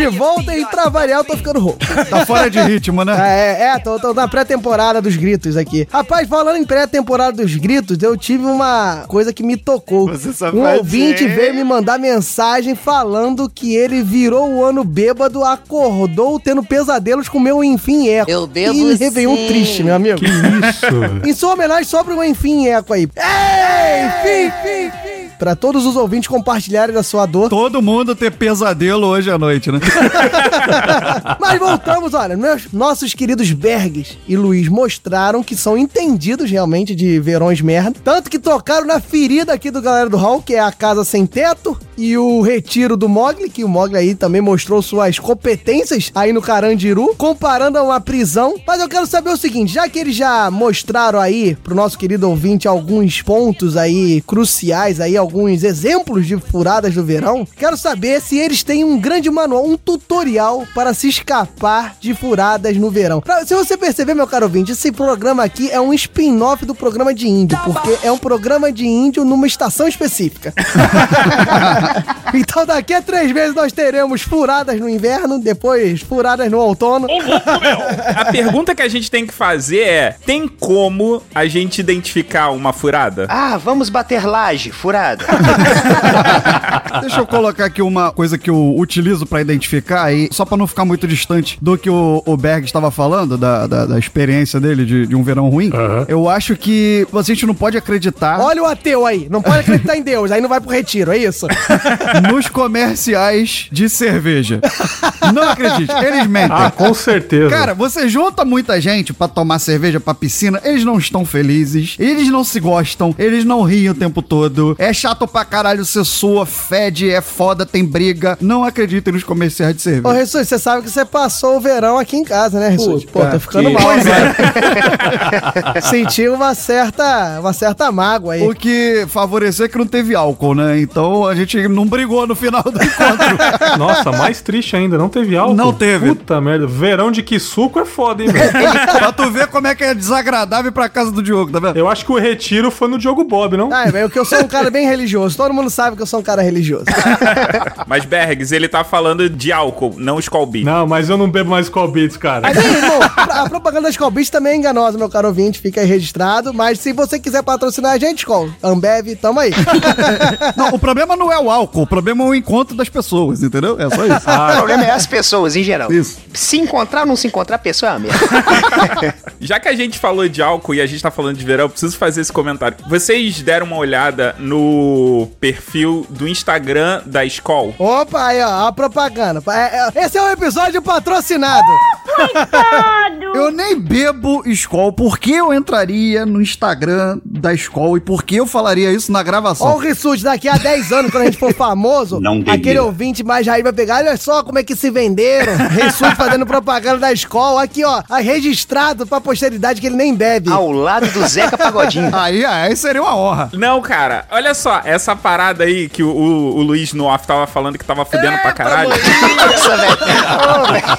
De volta e pra variar eu tô ficando rouco. Tá fora de ritmo, né? É, é, tô, tô na pré-temporada dos gritos aqui. Rapaz, falando em pré-temporada dos gritos, eu tive uma coisa que me tocou. Você só Um ouvinte dizer. veio me mandar mensagem falando que ele virou o ano bêbado, acordou tendo pesadelos com meu enfim eco. Eu bebo E Réveillon sim. triste, meu amigo. Que isso? Em sua homenagem, sobre um enfim eco aí. Ei, fim, fim, fim. Pra todos os ouvintes compartilharem da sua dor. Todo mundo ter pesadelo hoje à noite, né? Mas voltamos, olha, meus, nossos queridos Bergs e Luiz mostraram que são entendidos realmente de verões merda. Tanto que tocaram na ferida aqui do galera do Hall, que é a casa sem teto, e o retiro do Mogli, que o Mogli aí também mostrou suas competências aí no Carandiru, comparando a uma prisão. Mas eu quero saber o seguinte, já que eles já mostraram aí pro nosso querido ouvinte alguns pontos aí cruciais aí, alguns exemplos de furadas do verão, quero saber se eles têm um grande manual, um tutorial para se escapar de furadas no verão. Pra- se você perceber, meu caro ouvinte, esse programa aqui é um spin-off do programa de índio, porque é um programa de índio numa estação específica. então daqui a três meses nós teremos furadas no inverno, depois furadas no outono. A pergunta que a gente tem que fazer é: tem como a gente identificar uma furada? Ah, vamos bater laje, furada. Deixa eu colocar aqui uma coisa que eu utilizo pra identificar aí, só pra não ficar muito distante do que o, o Berg estava falando, da, da, da experiência dele de, de um verão ruim. Eu acho que a gente não pode acreditar Olha o ateu aí, não pode acreditar em Deus, aí não vai pro retiro, é isso? nos comerciais de cerveja. Não acredite, eles mentem. Ah, com certeza. Cara, você junta muita gente pra tomar cerveja pra piscina, eles não estão felizes, eles não se gostam, eles não riem o tempo todo. É chato pra caralho, você sua, fede, é foda, tem briga. Não acreditem nos comerciais de Ô, cerveja. Ressus, você sabe que você passou o verão aqui em casa, né, Ressus? Pô, tô ficando que- mal Pois agora. Senti uma certa, uma certa mágoa aí. O que favoreceu é que não teve álcool, né? Então a gente não brigou no final do encontro. Nossa, mais triste ainda, não teve álcool. Não teve. Puta merda, verão de que suco é foda, hein, velho? pra tu ver como é que é desagradável ir pra casa do Diogo, tá vendo? Eu acho que o retiro foi no Diogo Bob, não? Ah, é que eu sou um cara bem religioso. Todo mundo sabe que eu sou um cara religioso. Mas Bergs, ele tá falando de álcool, não Beat. Não, mas eu não bebo mais Beats, cara. Mas, irmão, a propaganda da Skol Beats também é enganosa, meu caro ouvinte. Fica aí registrado. Mas se você quiser patrocinar a gente, Skol, Ambev, tamo aí. Não, o problema não é o álcool, o problema é o encontro das pessoas, entendeu? É só isso. o problema é as pessoas em geral. Isso. Se encontrar ou não se encontrar, a pessoa é a mesma. Já que a gente falou de álcool e a gente tá falando de verão, eu preciso fazer esse comentário. Vocês deram uma olhada no perfil do Instagram da Skol? Opa, aí, ó, a propaganda. É, é, Esse é um episódio patrocinado. Eu nem bebo Skol, por que eu entraria no Instagram da Skol e por que eu falaria isso na Ó o gravação? Rissuti, daqui a 10 anos, quando a gente for famoso, aquele ouvinte mais raiz vai pegar, olha só como é que se venderam. Rissuti fazendo propaganda da escola. Aqui, ó, aí registrado pra posteridade que ele nem bebe. Ao lado do Zeca Pagodinho. Aí, aí seria uma honra. Não, cara, olha só, essa parada aí que o, o- o Luiz no off tava falando que tava fudendo pra caralho.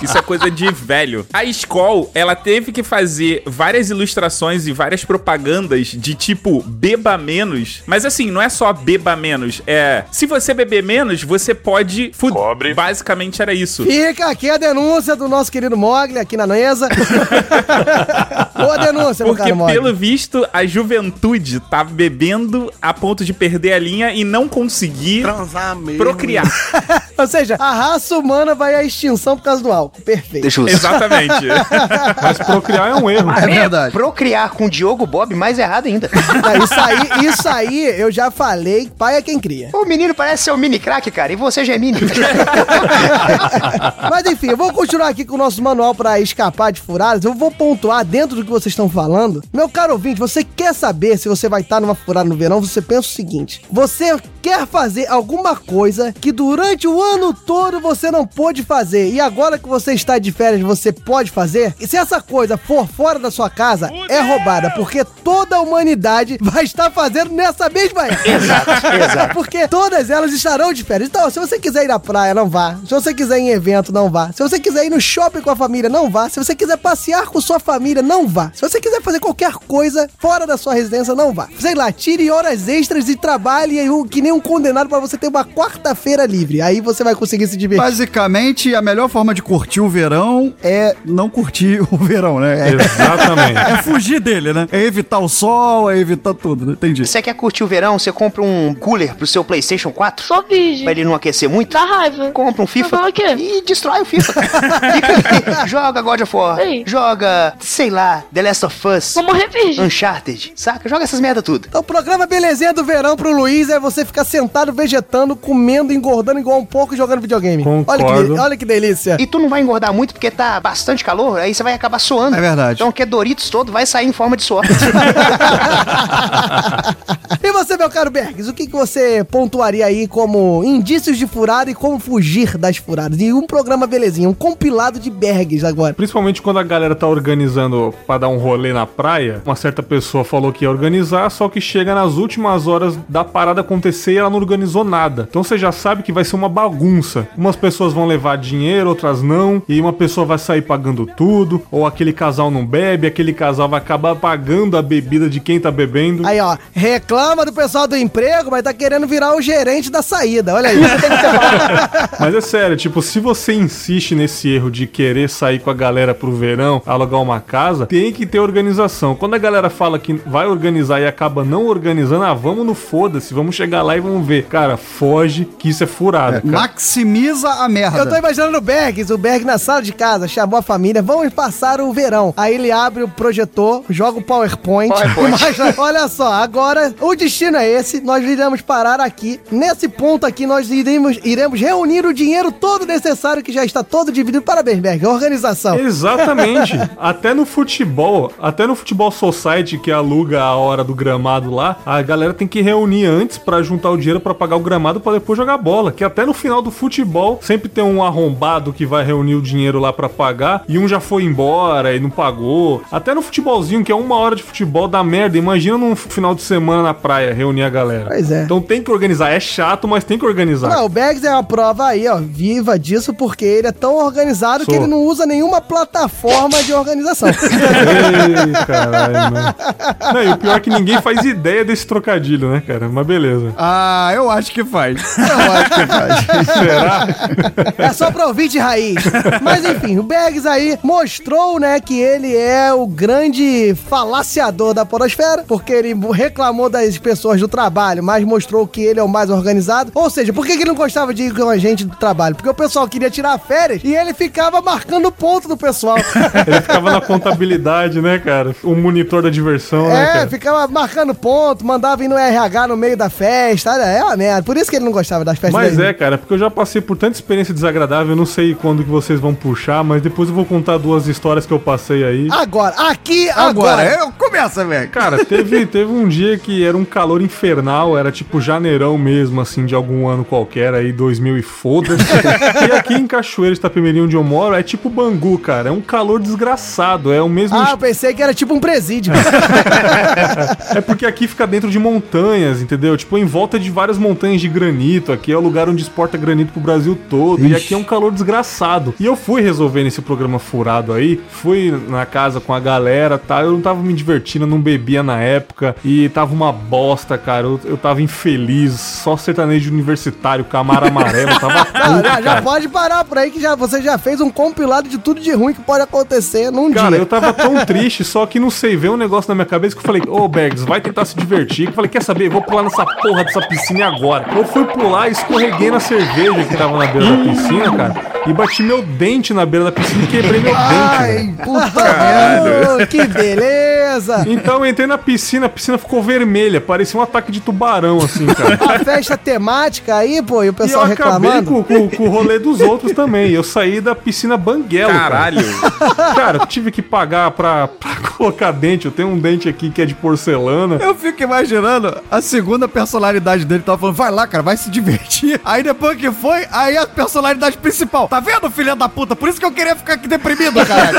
Isso é coisa de velho. A Skol, ela teve que fazer várias ilustrações e várias propagandas de tipo beba menos. Mas assim, não é só beba menos. É. Se você beber menos, você pode fuder. Cobre. Basicamente era isso. Fica aqui a denúncia do nosso querido Mogli, aqui na mesa. Boa denúncia, meu Porque, caro Mogli. pelo visto, a juventude tá bebendo a ponto de perder a linha e não conseguir Transar mesmo. procriar. Ou seja, a raça humana vai à extinção por causa do álcool. Perfeito. Deixa eu Exatamente. Mas procriar é um erro. É verdade. Procriar com o Diogo Bob, mais errado ainda. Não, isso aí, isso aí eu já falei, pai é quem cria. O menino parece ser o mini crack, cara, e você já é mini. Mas enfim, eu vou continuar aqui com o nosso manual pra escapar de furadas. Eu vou pontuar dentro do que vocês estão falando. Meu caro ouvinte, você quer saber se você vai estar numa furada no verão? Você pensa o seguinte: você quer fazer alguma coisa que durante o ano todo você não pôde fazer e agora que você está de férias você pode fazer? E se essa coisa for fora da sua casa, é roubada, porque toda a humanidade vai estar fazendo nessa mesma época. exato, exato. Porque todas elas estarão de férias. Então, se você quiser ir à praia, não vá. Se você quiser ir em evento, não vá. Se você quiser ir no shopping com a família, não vá. Se você quiser passear com sua família, não vá. Se você quiser fazer qualquer coisa fora da sua residência, não vá. Sei lá, tire horas extras e trabalhe aí o- que nem um condenado pra você ter uma quarta-feira livre. Aí você vai conseguir se divertir. Basicamente, a melhor forma de curtir o verão é não curtir o verão, né? É, Exatamente. é fugir dele, né? É evitar o sol, é evitar tudo, né? Entendi. Você quer curtir o verão? Você compra um cooler pro seu PlayStation 4? Sou virgem. Pra ele não aquecer muito? Dá raiva. Compra um FIFA o quê? e destrói o FIFA. Fica ali, joga God of War, Ei. joga, sei lá, The Last of Us, Vou morrer virgem. Uncharted, saca? Joga essas merda tudo. Então, o programa Belezinha do Verão pro Luiz é você ficar fica sentado, vegetando, comendo, engordando igual um porco e jogando videogame. Olha que, Concordo. olha que delícia. E tu não vai engordar muito porque tá bastante calor, aí você vai acabar suando. É verdade. Então, que é Doritos todo vai sair em forma de suor. E você, meu caro Bergs, o que, que você pontuaria aí como indícios de furada e como fugir das furadas? E um programa belezinha, um compilado de Bergs agora. Principalmente quando a galera tá organizando pra dar um rolê na praia, uma certa pessoa falou que ia organizar, só que chega nas últimas horas da parada acontecer e ela não organizou nada. Então você já sabe que vai ser uma bagunça. Umas pessoas vão levar dinheiro, outras não, e uma pessoa vai sair pagando tudo, ou aquele casal não bebe, aquele casal vai acabar pagando a bebida de quem tá bebendo. Aí, ó, reclama do pessoal do emprego, mas tá querendo virar o gerente da saída. Olha aí. Mas é sério, tipo, se você insiste nesse erro de querer sair com a galera pro verão, alugar uma casa, tem que ter organização. Quando a galera fala que vai organizar e acaba não organizando, ah, vamos no foda-se, vamos chegar lá e vamos ver. Cara, foge que isso é furada, cara. Maximiza a merda. Eu tô imaginando o Bergs, o Berg na sala de casa, chamou a família, vamos passar o verão. Aí ele abre o projetor, joga o PowerPoint. PowerPoint. Mas, olha só, agora o destino é esse, nós iremos parar aqui. Nesse ponto aqui, nós iremos, iremos reunir o dinheiro todo necessário que já está todo dividido. Parabéns, Berg, organização. Exatamente. até no futebol, até no futebol society que aluga a hora do gramado lá, a galera tem que reunir antes pra juntar o dinheiro pra pagar o gramado pra depois jogar bola. Que até no final do futebol sempre tem um arrombado que vai reunir o dinheiro lá pra pagar e um já foi embora e não pagou. Até no futebolzinho, que é uma hora de futebol, dá merda. Imagina num final de semana na praia reunir a galera. Pois é. Então tem que organizar. É chato, mas tem que organizar. Não, o Bergs é uma prova aí, ó, viva disso, porque ele é tão organizado que Sou. ele não usa nenhuma plataforma de organização. Ei, caralho, mano. Não, e o pior é que ninguém faz ideia desse trocadilho, né, cara? Mas beleza. Ah, eu acho que faz. Eu acho que faz. Será? É só pra ouvir de raiz. Mas enfim, o Bergs aí mostrou, né, que ele é o grande falaciador da podosfera, porque ele reclamou das pessoas do trabalho, mas mostrou que ele é o mais organizado. Ou seja, por que ele não gostava de ir com a gente do trabalho? Porque o pessoal queria tirar férias e ele ficava marcando ponto do pessoal. Ele ficava na contabilidade, né, cara? O monitor da diversão, né, É, ficava marcando ponto, mandava ir no RH no meio da festa. Olha, é uma merda. Por isso que ele não gostava das festas. Mas é, cara, porque eu já passei por tanta experiência desagradável, eu não sei quando que vocês vão puxar, mas depois eu vou contar duas histórias que eu passei aí. Agora, aqui, Agora, agora. eu começa, velho. Cara, teve, teve um dia que era um calor infernal, era tipo janeirão mesmo, assim, de algum ano qualquer, aí 2000 e foda-se. e aqui em Cachoeira de Itapemirim, onde eu moro, é tipo Bangu, cara, é um calor desgraçado, é o mesmo... Ah, eu pensei que era tipo um presídio. É porque aqui fica dentro de montanhas, entendeu? Tipo, em volta de várias montanhas de granito. Aqui é o lugar onde exporta granito pro Brasil todo. E aqui é um calor desgraçado. E eu fui resolvendo esse programa furado aí. Fui na casa com a galera, tá? Eu não tava me divertindo, não bebia na época. E tava uma bosta, cara. Eu, eu tava infeliz. Só sertanejo universitário, camara amarelo. Tava puto, já, já cara. pode parar por aí que já, você já fez um compilado de tudo de ruim que pode acontecer num Cara, dia. eu tava tão triste, só que não sei, veio um negócio na minha cabeça que eu falei, ô Bergs, vai tentar se divertir. Eu falei, quer saber? Eu vou pular nessa porra dessa piscina agora. Eu fui pular, escorreguei na cerveja que tava na beira da piscina, cara, e bati meu dente na beira da piscina e quebrei meu dente, velho. Oh, que beleza! Então eu entrei na piscina, a piscina ficou vermelha, parecia um ataque de tubarão, assim, cara. A festa temática aí, pô, e o E eu pessoal acabei reclamando. com, com- com o rolê dos outros também. Eu saí da piscina banguela. cara. Caralho. Cara, eu tive que pagar pra, pra colocar dente. Eu tenho um dente aqui que é de porcelana. Eu fico imaginando a segunda personalidade dele. Tava falando, vai lá, cara, vai se divertir. Aí depois que foi, aí a personalidade principal. Tá vendo, filha da puta? Por isso que eu queria ficar aqui deprimido, cara.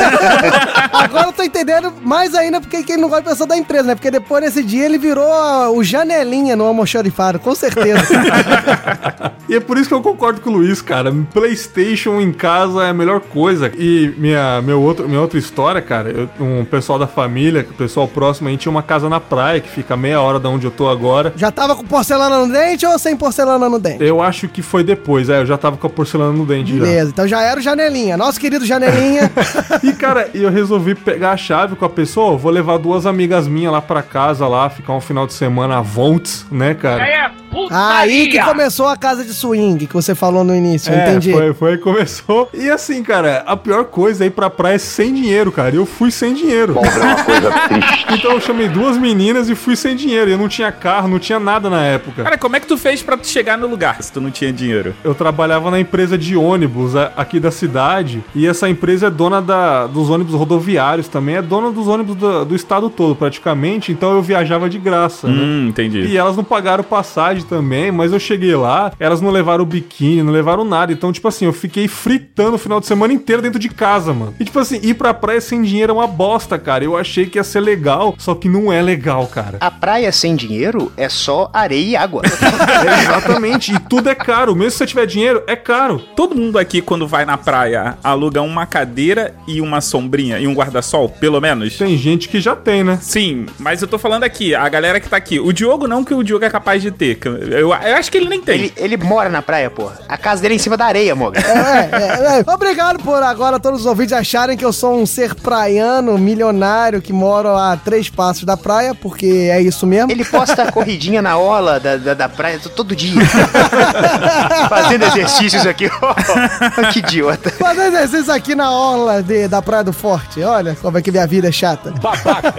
Agora eu tô entendendo mais ainda porque que ele não gosta de pessoa da empresa, né? Porque depois desse dia ele virou o janelinha no almoxarifado, com certeza. E é por isso que eu concordo com o Luiz, cara. PlayStation em casa é a melhor coisa. E minha, meu outro, minha outra história, cara, eu- um pessoal da família, o pessoal próximo, a gente tinha uma casa na praia que fica meia hora da onde eu tô agora. Já tava com porcelana no dente ou sem porcelana no dente? Eu acho que foi depois, é, eu já tava com a porcelana no dente já. Beleza, então já era o janelinha. Nosso querido janelinha. E, cara, eu resolvi pegar a chave com a pessoa, vou levar duas amigas minhas lá pra casa lá, ficar um final de semana a volts, né, cara? Aí que começou a casa de swing que você falou no início, É, entendi. foi, foi aí que começou. E assim, cara, a pior coisa é ir pra praia sem dinheiro, cara. Eu fui sem dinheiro. Bom, é uma coisa triste. Então eu chamei duas meninas e fui sem dinheiro. E eu não tinha carro, não tinha nada na época. Cara, como é que tu fez pra tu chegar no lugar se tu não tinha dinheiro? Eu trabalhava na empresa de ônibus aqui da cidade e essa empresa é dona da, dos ônibus rodoviários também, é dona dos ônibus do, do estado todo praticamente, então eu viajava de graça, né? Hum, entendi. E elas não pagaram passagem também, mas eu cheguei lá, elas não levaram biquíni, não levaram nada. Então, tipo assim, eu fiquei fritando o final de semana inteiro dentro de casa, mano. E tipo assim, ir pra praia sem dinheiro é uma bosta, cara. Eu achei que ia ser legal, só que não é legal, cara. A praia sem dinheiro é só areia e água. É, exatamente, e tudo é caro. Mesmo se você tiver dinheiro, é caro. Todo mundo aqui, quando vai na praia, aluga uma cadeira e uma sombrinha e um guarda-sol, pelo menos? Tem gente que já tem, né? Sim, mas eu tô falando aqui, a galera que tá aqui. O Diogo não, que o Diogo é capaz de ter. que Eu, eu acho que ele nem tem. Ele, ele mora na praia, porra. A casa dele é em cima da areia, Moga. É, é, é. Obrigado por agora todos os ouvintes acharem que eu sou um ser praiano, milionário, que moro a três passos da praia, porque é isso mesmo. Ele posta a corridinha na orla da, da, da praia todo dia. Fazendo exercícios aqui. que idiota. Fazer exercício aqui na orla de- da Praia do Forte. Olha como é que minha vida é chata.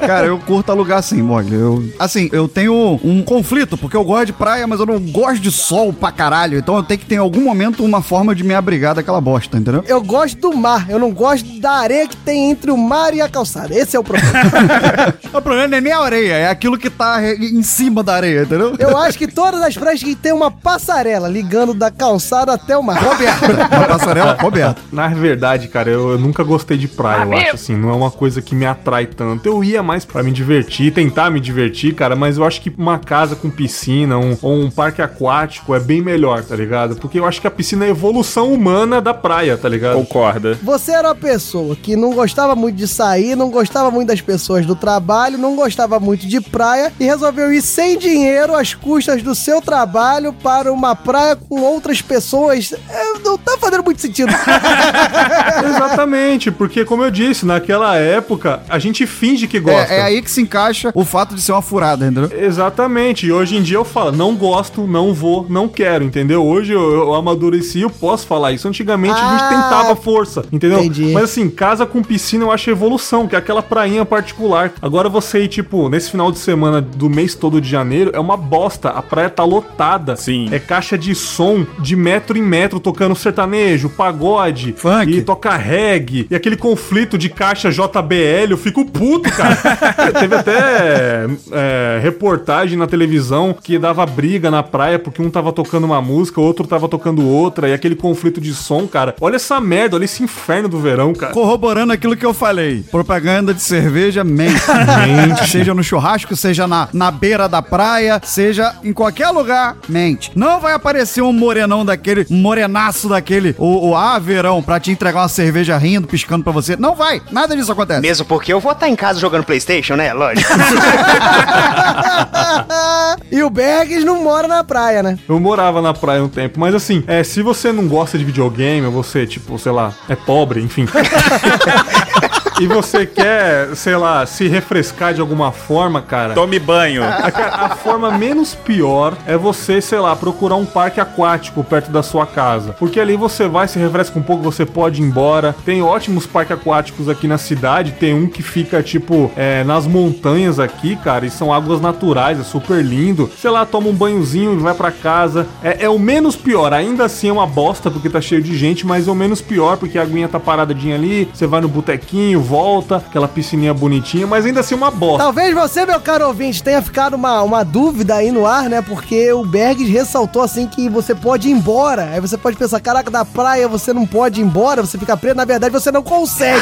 Cara, eu curto alugar assim, Mogli. Eu, assim, eu tenho um conflito, porque eu gosto de praia, mas eu não gosto de sol pra caralho. Então eu tenho que ter em algum momento uma forma de me abrigar daquela bosta, entendeu? Eu gosto do mar, eu não gosto da areia que tem entre o mar e a calçada. Esse é o problema. o problema não é nem a areia, é aquilo que tá em cima da areia, entendeu? Eu acho que todas as praias que tem uma passarela ligando da calçada até o mar. Coberta. Uma passarela coberta. Na verdade, cara, eu, eu nunca gostei de praia, eu acho assim, não é uma coisa que me atrai tanto. Eu ia mais pra me divertir, tentar me divertir, cara, mas eu acho que uma casa com piscina, um, um parque aquático é bem melhor, tá ligado? Porque eu acho que a piscina é a evolução humana da praia, tá ligado? Concorda. Você era uma pessoa que não gostava muito de sair, não gostava muito das pessoas do trabalho, não gostava muito de praia e resolveu ir sem dinheiro às custas do seu trabalho para uma praia com outras pessoas. É, não tá fazendo muito sentido. Exatamente, porque como eu disse, naquela época a gente finge que gosta. É, é aí que se encaixa o fato de ser uma furada, entendeu? Exatamente, e hoje em dia eu falo, não gosto, não vou, não quero, entendeu? Hoje eu, eu amadureci, eu posso falar isso. Antigamente a gente Ah, tentava força, entendeu? entendi. Mas assim, casa com piscina eu acho evolução, que é aquela prainha particular. Agora você ir, tipo, nesse final de semana do mês todo de janeiro, é uma bosta. A praia tá lotada. Sim. É caixa de som de metro em metro tocando sertanejo, pagode, Funk. e toca reggae, e aquele conflito de caixa JBL, eu fico puto, cara. Teve até é, reportagem na televisão que dava briga na praia porque um tava tocando uma música, o outro tava tocando outra, e aquele conflito de som, cara. Olha essa merda, olha esse inferno do verão, cara. Corroborando aquilo que eu falei. Propaganda de cerveja mente. mente. Seja no churrasco, seja na, na beira da praia, seja em qualquer lugar, mente. Não vai aparecer um morenão daquele, um morenaço daquele, o, o ah, verão, pra te entregar uma cerveja rindo, piscando pra você. Não vai. Nada disso acontece. Mesmo porque eu vou estar em casa jogando Playstation, né? Lógico. e o Bergs não mora na praia, né? Eu morava na praia um tempo, mas assim, é, se você não gosta de videogame, ou você, tipo, sei lá, é pobre, enfim. e você quer, sei lá, se refrescar de alguma forma, cara. Tome banho. A, a forma menos pior é você, sei lá, procurar um parque aquático perto da sua casa. Porque ali você vai, se refresca um pouco, você pode ir embora. Tem ótimos parques aquáticos aqui na cidade. Tem um que fica, tipo, é, nas montanhas aqui, cara. E são águas naturais, é super lindo. Sei lá, toma um banhozinho e vai pra casa. É, é o menos pior. Ainda assim é uma bosta porque tá cheio de gente, mas é o menos pior porque a aguinha tá paradinha ali. Você vai no botequinho, volta, aquela piscininha bonitinha, mas ainda assim uma bosta. Talvez você, meu caro ouvinte, tenha ficado uma, uma dúvida aí no ar, né? Porque o Bergs ressaltou assim que você pode ir embora. Aí você pode pensar, caraca, da praia você não pode ir embora, você fica preso. Na verdade, você não consegue.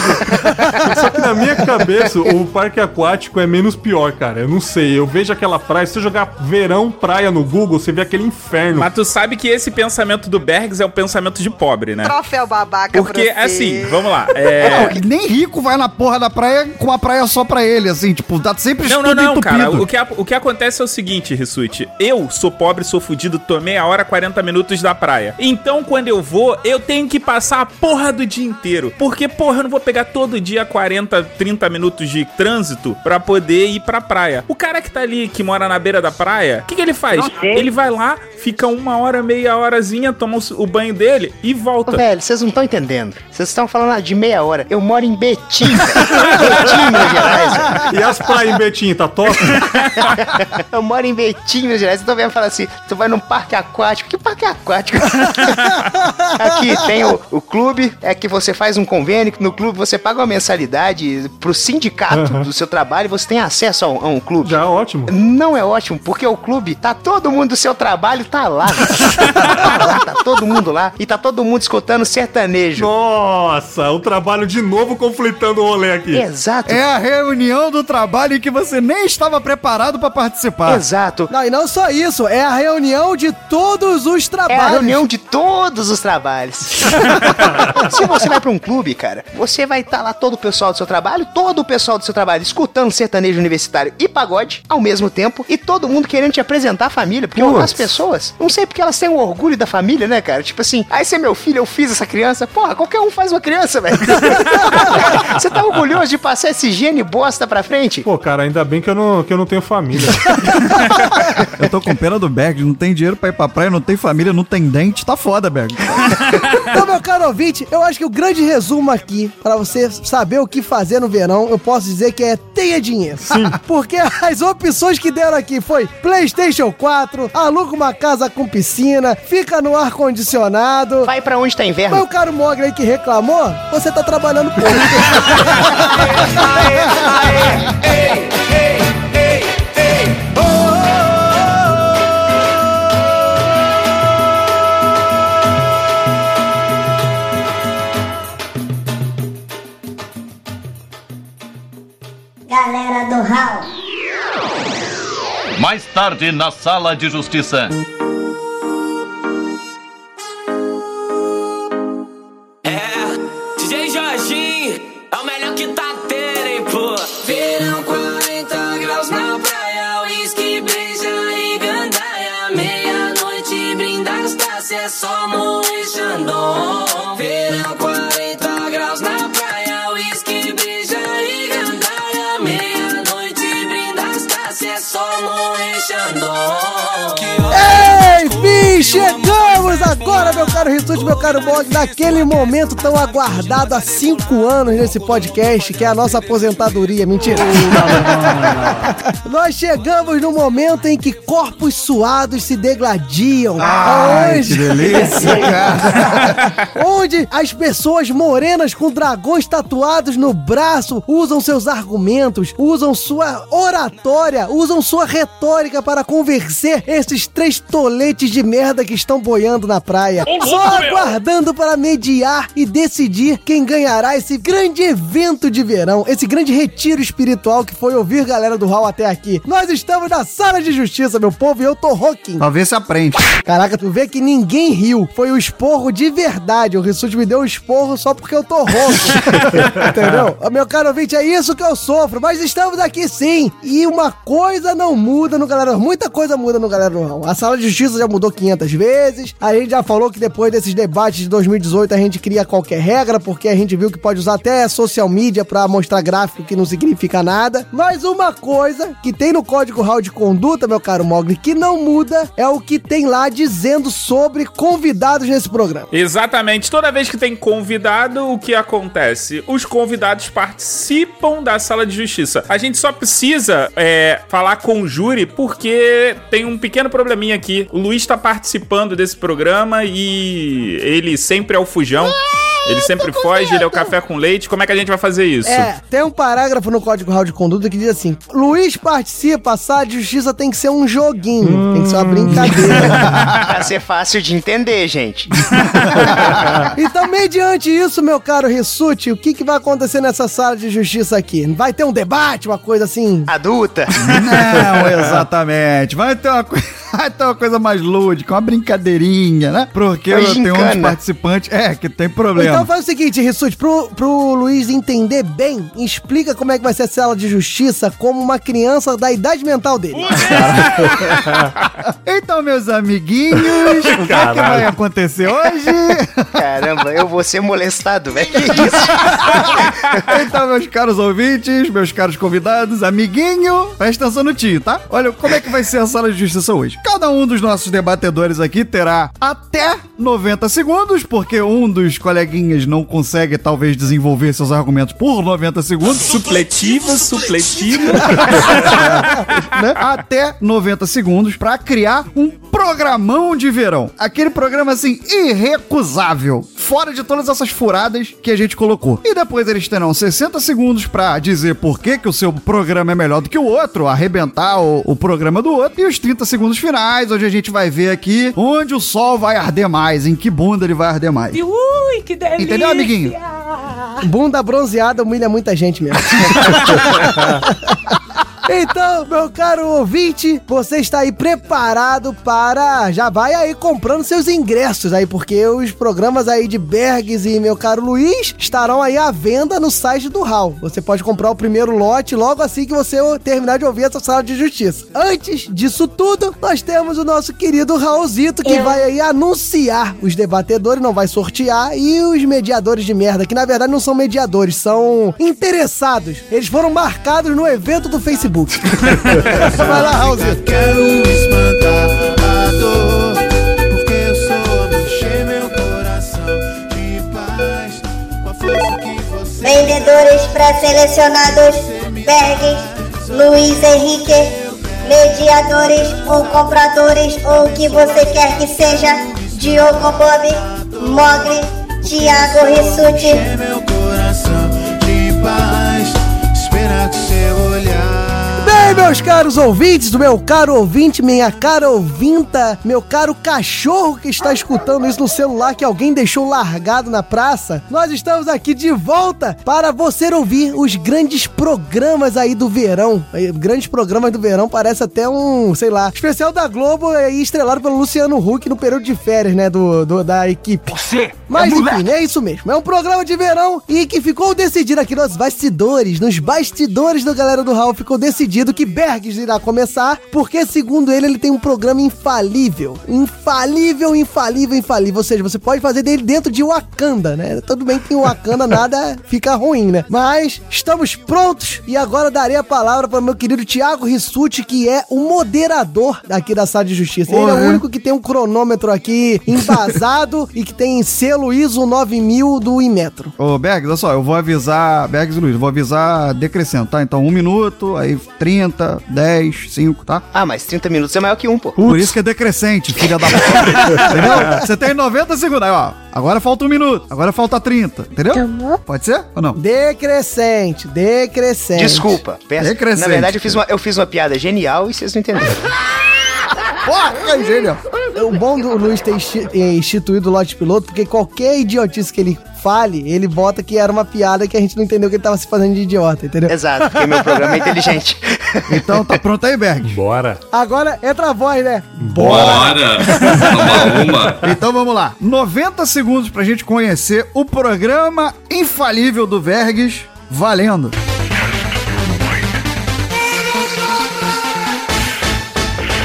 Só que na minha cabeça, o parque aquático é menos pior, cara. Eu não sei. Eu vejo aquela praia. Se você jogar verão praia no Google, você vê aquele inferno. Mas tu sabe que esse pensamento do Bergs é o pensamento de pobre, né? Troféu babaca Porque, pra você. assim, vamos lá. É... Não, nem rico vai vai na porra da praia com uma praia só pra ele, assim, tipo, tá sempre Não, não, tudo não, entupido. cara. O que, a- o que acontece é o seguinte, Rissuti. Eu sou pobre, sou fudido, tô meia hora, 40 minutos da praia. Então, quando eu vou, eu tenho que passar a porra do dia inteiro. Porque, porra, eu não vou pegar todo dia 40, 30 minutos de trânsito pra poder ir pra praia. O cara que tá ali, que mora na beira da praia, o que, que ele faz? Ele vai lá, fica uma hora, meia horazinha, toma o, banho dele e Ô, volta. velho, vocês não estão entendendo. Vocês estão falando de meia hora. Eu moro em Betim, velho. Betim, Minas Gerais. E as praias em Betim, tá top? Eu moro em Betim, Minas Gerais. Eu tô vendo falar assim: tu vai num parque aquático. Que parque aquático? Aqui tem o, o clube, é que você faz um convênio. No clube você paga uma mensalidade pro sindicato do seu trabalho e você tem acesso a um, a um clube. Já é ótimo. Não é ótimo, porque o clube tá todo mundo do seu trabalho, tá lá. tá lá, tá todo mundo lá. E tá todo mundo escutando sertanejo. Nossa, o trabalho de novo conflitando o rolê aqui. Exato. É a reunião do trabalho em que você nem estava preparado pra participar. Exato. Não, e não só isso, é a reunião de todos os É trabalhos. a reunião de todos os trabalhos. Se você vai pra um clube, cara, você vai estar lá todo o pessoal do seu trabalho, todo o pessoal do seu trabalho escutando sertanejo universitário e pagode ao mesmo tempo, e todo mundo querendo te apresentar a família, porque Putz. as pessoas, não sei porque elas têm o orgulho da família, né, cara? Tipo assim, aí você é meu filho, eu fiz essa criança. Porra, qualquer um faz uma criança, velho. você tá orgulhoso de passar esse gene bosta pra frente? Pô, cara, ainda bem que eu não, que eu não tenho família. Eu tô com pena do Berg, não tem dinheiro pra ir pra praia, não tem família, não tem dente, tá foda, Berg. Então, meu caro ouvinte, eu acho que o grande resumo aqui, pra você saber o que fazer no verão, eu posso dizer que é tenha dinheiro. Sim. Porque as opções que deram aqui foi PlayStation 4, aluga uma casa com piscina, fica no ar-condicionado. Vai pra onde tá inverno? Mas o cara Mogli aí que reclamou, você tá trabalhando pouco. Galera do Hall. Mais tarde na Sala de Justiça. Caro Rissuti, meu caro Bog, naquele momento tão aguardado há cinco anos nesse podcast, que é a nossa aposentadoria. Mentira. Nós chegamos no momento em que corpos suados se degladiam. Ai, Onde- que delícia, cara. Onde as pessoas morenas com dragões tatuados no braço usam seus argumentos, usam sua oratória, usam sua retórica para convencer esses três toletes de merda que estão boiando na praia. Só aguardando para mediar e decidir quem ganhará esse grande evento de verão, esse grande retiro espiritual que foi ouvir galera do Hall até aqui. Nós estamos na sala de justiça, meu povo, e eu tô rocking. Ver se aprende. Caraca, tu vê que ninguém riu. Foi o esporro de verdade. O Rissuti me deu um esporro só porque eu tô rouco. Entendeu? Meu caro ouvinte, é isso que eu sofro. Mas estamos aqui sim. E uma coisa não muda no Galera Muita coisa muda no Galera Não. A sala de justiça já mudou 500 vezes. A gente já falou que depois desses debates de 2018 a gente cria qualquer regra, porque a gente viu que pode usar até social media pra mostrar gráfico que não significa nada. Mas uma coisa que tem no Código Hall de Conduta, meu caro Mogli, que não muda é o que tem lá dizendo sobre convidados nesse programa. Exatamente. Toda vez que tem convidado, o que acontece? Os convidados participam da sala de justiça. A gente só precisa é, falar com o júri porque tem um pequeno probleminha aqui. O Luiz tá participando desse programa e ele sempre é o fujão. Ele sempre foge, ele é o café com leite. Como é que a gente vai fazer isso? É, tem um parágrafo no Código Hall de Conduta que diz assim: Luiz participa, a sala de justiça tem que ser um joguinho, tem que ser uma brincadeira. pra ser fácil de entender, gente. então, mediante isso, meu caro Rissuti, o que, que vai acontecer nessa sala de justiça aqui? Vai ter um debate, uma coisa assim? Adulta? Não, exatamente. Vai ter uma coisa. então é uma coisa mais lúdica, uma brincadeirinha, né? Porque Uma tem uns gincana. participantes. É, que tem problema. Então faz o seguinte, Rissuti, pro, pro Luiz entender bem, explica como é que vai ser a sala de justiça como uma criança da idade mental dele. Então, meus amiguinhos, o que, é que vai acontecer hoje? Caramba, eu vou ser molestado, velho. Que isso? Então, meus caros ouvintes, meus caros convidados, amiguinho, presta atenção no tio, tá? Olha, como é que vai ser a sala de justiça hoje? Cada um dos nossos debatedores aqui terá até 90 segundos, porque um dos coleguinhas não consegue, talvez, desenvolver seus argumentos por 90 segundos. Supletiva, supletiva. né? Até 90 segundos pra criar um programão de verão. Aquele programa assim irrecusável, fora de todas essas furadas que a gente colocou. E depois eles terão 60 segundos pra dizer por que, que o seu programa é melhor do que o outro, arrebentar o, o programa do outro, e os 30 segundos finais, onde a gente vai ver aqui onde o sol vai arder mais, em que bunda ele vai arder mais. Ui, que delícia! Entendeu, amiguinho? Bunda bronzeada humilha muita gente mesmo. Então, meu caro ouvinte, você está aí preparado para. Já vai aí comprando seus ingressos aí, porque os programas aí de Bergs e meu caro Luiz estarão aí à venda no site do HAL. Você pode comprar o primeiro lote logo assim que você terminar de ouvir essa sala de justiça. Antes disso tudo, nós temos o nosso querido Raulzito que vai aí anunciar os debatedores, não vai sortear, e os mediadores de merda, que na verdade não são mediadores, são interessados. Eles foram marcados no evento do Facebook. vai lá, Raulzito. Quero espantar a dor, porque eu sou mexer meu coração de paz com a força que você Vendedores pré-selecionados, Bergs, Luiz Henrique, mediadores ou compradores ou o que você quer que seja, Diogo Bob, Mogli, Thiago Rissuti. meu coração de paz, esperar olhar. Bem, meus caros ouvintes, do meu caro ouvinte, minha cara ouvinta, meu caro cachorro que está escutando isso no celular que alguém deixou largado na praça, nós estamos aqui de volta para você ouvir os grandes programas aí do verão. Grandes programas do verão, parece até um, sei lá, especial da Globo aí estrelado pelo Luciano Huck no período de férias, né, do, do- da equipe. Você Mas enfim, é isso mesmo. É um programa de verão e que ficou decidido aqui nos bastidores, nos bastidores do Galera do Raul, ficou decidido que Bergs irá começar, porque segundo ele, ele tem um programa infalível. Infalível, infalível, infalível. Ou seja, você pode fazer dele dentro de Wakanda, né? Tudo bem que em Wakanda nada fica ruim, né? Mas estamos prontos e agora darei a palavra para meu querido Thiago Rissuti, que é o moderador aqui da Sala de Justiça. Ele é o único que tem um cronômetro aqui embasado e que tem selo ISO 9000 do Inmetro. Ô, Bergs, olha só, eu vou avisar, Bergs e Luiz, vou avisar decrescendo, tá? Então, um minuto, aí 30, 10, 5, tá? Ah, mas 30 minutos é maior que um, pô. Por isso que é decrescente, filha da puta. entendeu? Você tem 90 segundos. Aí, ó. Agora falta um minuto. Agora falta 30. Entendeu? Pode ser ou não? Decrescente, decrescente. Desculpa. Peço. Decrescente. Na verdade, eu fiz, uma, eu fiz uma piada genial e vocês não entenderam. Porra, gênio. O bom do Luiz ter insti- instituído o lote piloto, porque qualquer idiotice que ele fale, ele bota que era uma piada que a gente não entendeu que ele tava se fazendo de idiota, entendeu? Exato, porque meu programa é inteligente. Então tá pronto aí, Bergs. Bora. Agora entra a voz, né? Bora! Toma uma. Então vamos lá. 90 segundos pra gente conhecer o programa infalível do Vergs. Valendo.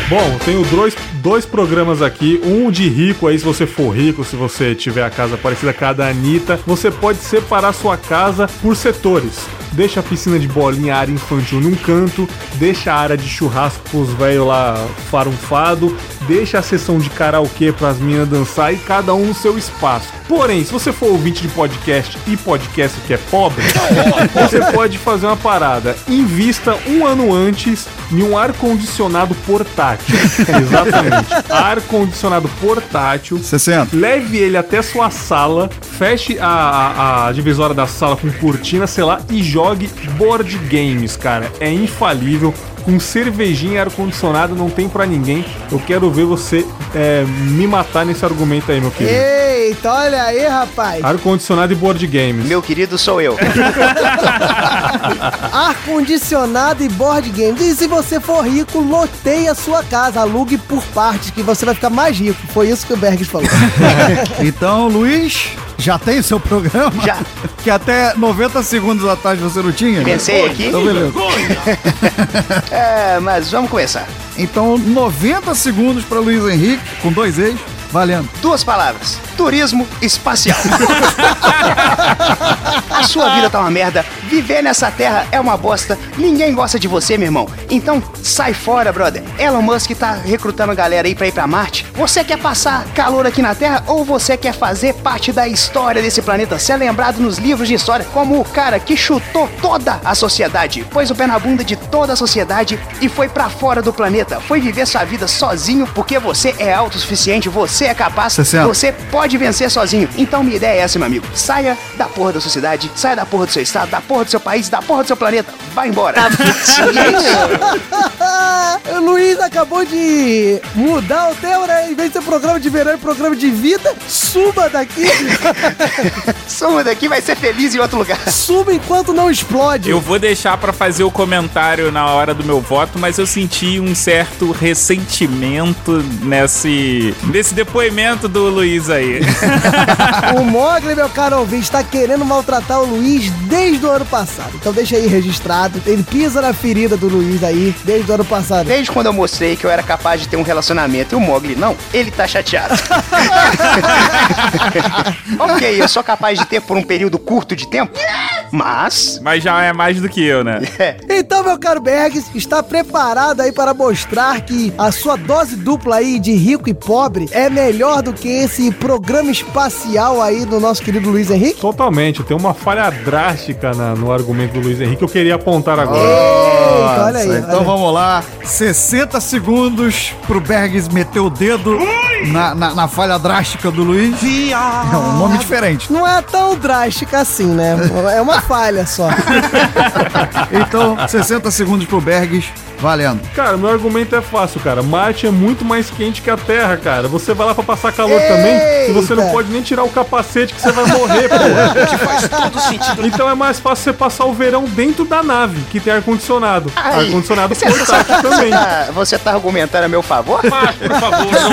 Bom, tenho dois, dois programas aqui. Um de rico aí, se você for rico, se você tiver a casa parecida com a da Anitta, você pode separar sua casa por setores. Deixa a piscina de bolinha, área infantil num canto, deixa a área de churrasco pros velhos lá farunfado, deixa a sessão de karaokê pras meninas dançar e cada um no seu espaço. Porém, se você for ouvinte de podcast e podcast que é pobre, você pode fazer uma parada. Invista um ano antes em um ar-condicionado portátil. Exatamente. Ar-condicionado portátil. 60. Leve ele até sua sala, feche a, a, a divisória da sala com cortina, sei lá, e jogue board games, cara. É infalível. Com cervejinha e ar-condicionado não tem pra ninguém. Eu quero ver você é, me matar nesse argumento aí, meu querido. Eita, olha aí, rapaz. Ar-condicionado e board games. Meu querido sou eu. Ar-condicionado e board games. E se você for rico, loteie a sua casa, alugue por partes, que você vai ficar mais rico. Foi isso que o Bergs falou. Então, Luiz, já tem seu programa? Já. Que até 90 segundos atrás você não tinha? Pensei aqui. Então, beleza. É, mas vamos começar. Então, 90 segundos para Luiz Henrique, com dois ex, valendo. Duas palavras: turismo espacial. A sua vida tá uma merda. Viver nessa terra é uma bosta. Ninguém gosta de você, meu irmão. Então sai fora, brother. Elon Musk tá recrutando galera aí pra ir pra Marte. Você quer passar calor aqui na Terra ou você quer fazer parte da história desse planeta? Ser lembrado nos livros de história como o cara que chutou toda a sociedade, pôs o pé na bunda de toda a sociedade e foi pra fora do planeta. Foi viver sua vida sozinho porque você é autossuficiente, você é capaz, 60. você pode vencer sozinho. Então minha ideia é essa, meu amigo. Saia da porra da sociedade, saia da porra do seu estado, da porra do seu país, da porra do seu planeta. Vai embora. É isso. o Luiz acabou de mudar o tema, né? Em vez de ser programa de verão e programa de vida, suba daqui. Suma daqui vai ser feliz em outro lugar. suba enquanto não explode. Eu vou deixar pra fazer o comentário na hora do meu voto, mas eu senti um certo ressentimento nesse, nesse depoimento do Luiz aí. O Mogli, meu caro ouvinte, tá querendo maltratar o Luiz desde o ano passado. Então deixa aí registrado. Ele pisa na ferida do Luiz aí desde o ano passado. Desde quando eu mostrei que eu era capaz de ter um relacionamento e o Mogli não, ele tá chateado. ok, eu sou capaz de ter por um período curto de tempo, mas. Mas já é mais do que eu, né? Então, meu caro Bergs, está preparado aí para mostrar que a sua dose dupla aí de rico e pobre é melhor do que esse programa espacial aí do nosso querido Luiz Henrique? Totalmente. Tem uma falha drástica na- no argumento do Luiz Henrique que eu queria apontar agora. Eita, olha aí. Então olha. vamos lá. 60 segundos pro Bergs meter o dedo na, na, na falha drástica do Luiz. É um nome diferente. Não é tão drástica assim, né? É uma falha só. Então, 60 segundos pro Bergs, valendo. Cara, meu argumento é fácil, cara. Marte é muito mais quente que a Terra, cara. Você vai lá pra passar calor também e você não Eita. pode nem tirar o capacete que você vai morrer, pô. Faz todo sentido. Então é mais fácil você passar o verão dentro da nave, que tem ar-condicionado. Ar-condicionado você, portátil também. tá, você tá argumentando a meu favor? Mas, por favor, não.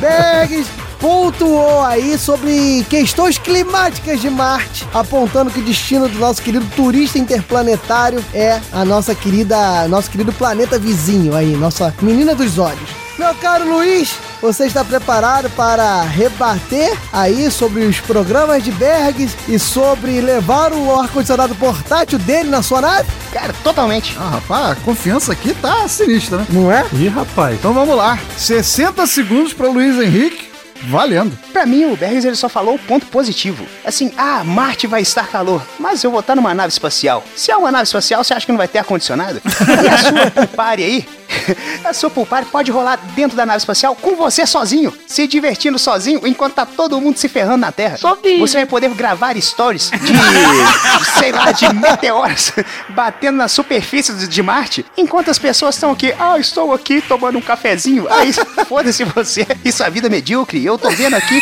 Bergs pontuou aí sobre questões climáticas de Marte, apontando que o destino do nosso querido turista interplanetário é a nossa querida, nosso querido planeta vizinho aí, nossa menina dos olhos. Meu caro Luiz, você está preparado para rebater aí sobre os programas de Bergs e sobre levar o ar-condicionado portátil dele na sua nave? Cara, totalmente. Ah, rapaz, a confiança aqui tá sinistra, né? Não é? Ih, rapaz. Então vamos lá. 60 segundos para Luiz Henrique, valendo. Pra mim, o Bergs ele só falou o ponto positivo. Assim, ah, Marte vai estar calor, mas eu vou estar numa nave espacial. Se é uma nave espacial, você acha que não vai ter ar-condicionado? E a sua pulpare aí? A sua pulpare pode rolar dentro da nave espacial com você sozinho, se divertindo sozinho enquanto tá todo mundo se ferrando na Terra. Você vai poder gravar stories de, sei lá, de meteoros batendo na superfície de- Marte, enquanto as pessoas estão aqui, ah, estou aqui tomando um cafezinho. Aí, foda-se você e sua vida medíocre. Eu tô vendo aqui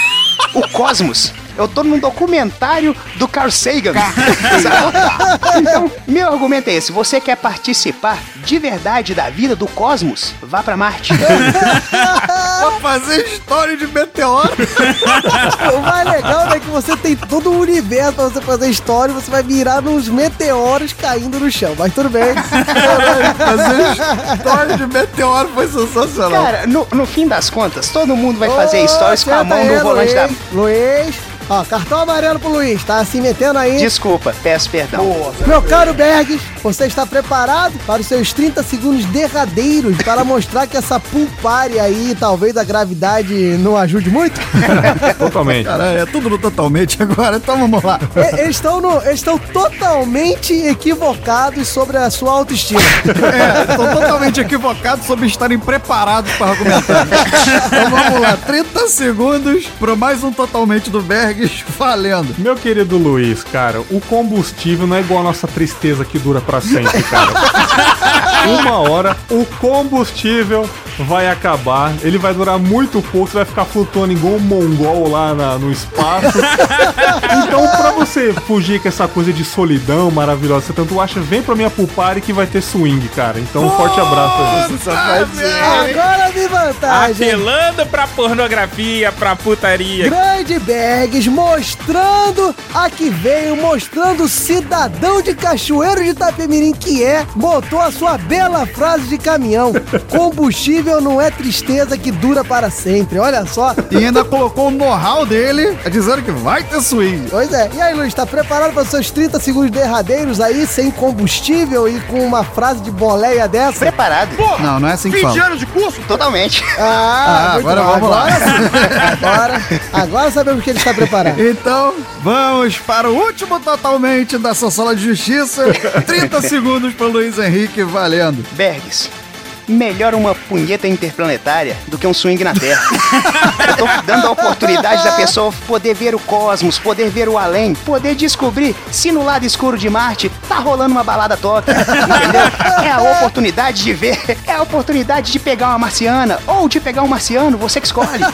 o cosmos. Eu tô num documentário do Carl Sagan. Então, meu argumento é esse. Você quer participar de verdade da vida do cosmos? Vá pra Marte. Pra fazer história de meteoro. O mais legal é que você tem todo o universo pra você fazer história e você vai virar nos meteoros caindo no chão. Mas tudo bem. Fazer história de meteoro foi sensacional. Cara, no, no fim das contas, todo mundo vai fazer Ô, stories com a mão no volante da... Luiz, ó, cartão amarelo pro Luiz, tá se metendo aí. Desculpa, peço perdão. Meu caro Bergs, você está preparado para os seus 30 segundos derradeiros para mostrar que essa pulpare aí, talvez a gravidade não ajude muito? Totalmente. Cara, é tudo no totalmente agora, então vamos lá. E- Eles estão, no- eles estão totalmente equivocados sobre a sua autoestima. É, estão totalmente equivocados sobre estarem preparados para argumentar. Então vamos lá, 30 segundos para mais um totalmente do Bergs. Bergs valendo. Meu querido Luiz, cara, o combustível não é igual a nossa tristeza que dura pra sempre, cara. Uma hora o combustível vai acabar, ele vai durar muito pouco, você vai ficar flutuando igual um mongol lá na- no espaço. então, pra você fugir com essa coisa de solidão maravilhosa, você tanto acha, vem pra minha pulpare que vai ter swing, cara. Então, um forte abraço. Agora vi vantagem. Apelando pra pornografia, pra putaria. Grande Bergs mostrando a que veio, mostrando o cidadão de Cachoeiro de Itapemirim que é, botou a sua bela frase de caminhão. Combustível não é tristeza que dura para sempre. Olha só. E ainda colocou o know-how dele dizendo que vai ter swing. Pois é. E aí, Luiz, tá preparado para os seus 30 segundos derradeiros aí, sem combustível e com uma frase de boleia dessa? Preparado. Não, não é assim que fala. anos de curso? Totalmente. Ah, Ah, agora bom. vamos lá. Agora, agora, agora sabemos que ele está preparado. Então, vamos para o último totalmente dessa sala de justiça. 30 segundos para Luiz Henrique valendo. Bergs. Melhor uma punheta interplanetária do que um swing na Terra. Eu tô dando a oportunidade da pessoa poder ver o cosmos, poder ver o além, poder descobrir se no lado escuro de Marte tá rolando uma balada top. Entendeu? É a oportunidade de ver, é a oportunidade de pegar uma marciana, ou de pegar um marciano, você que escolhe.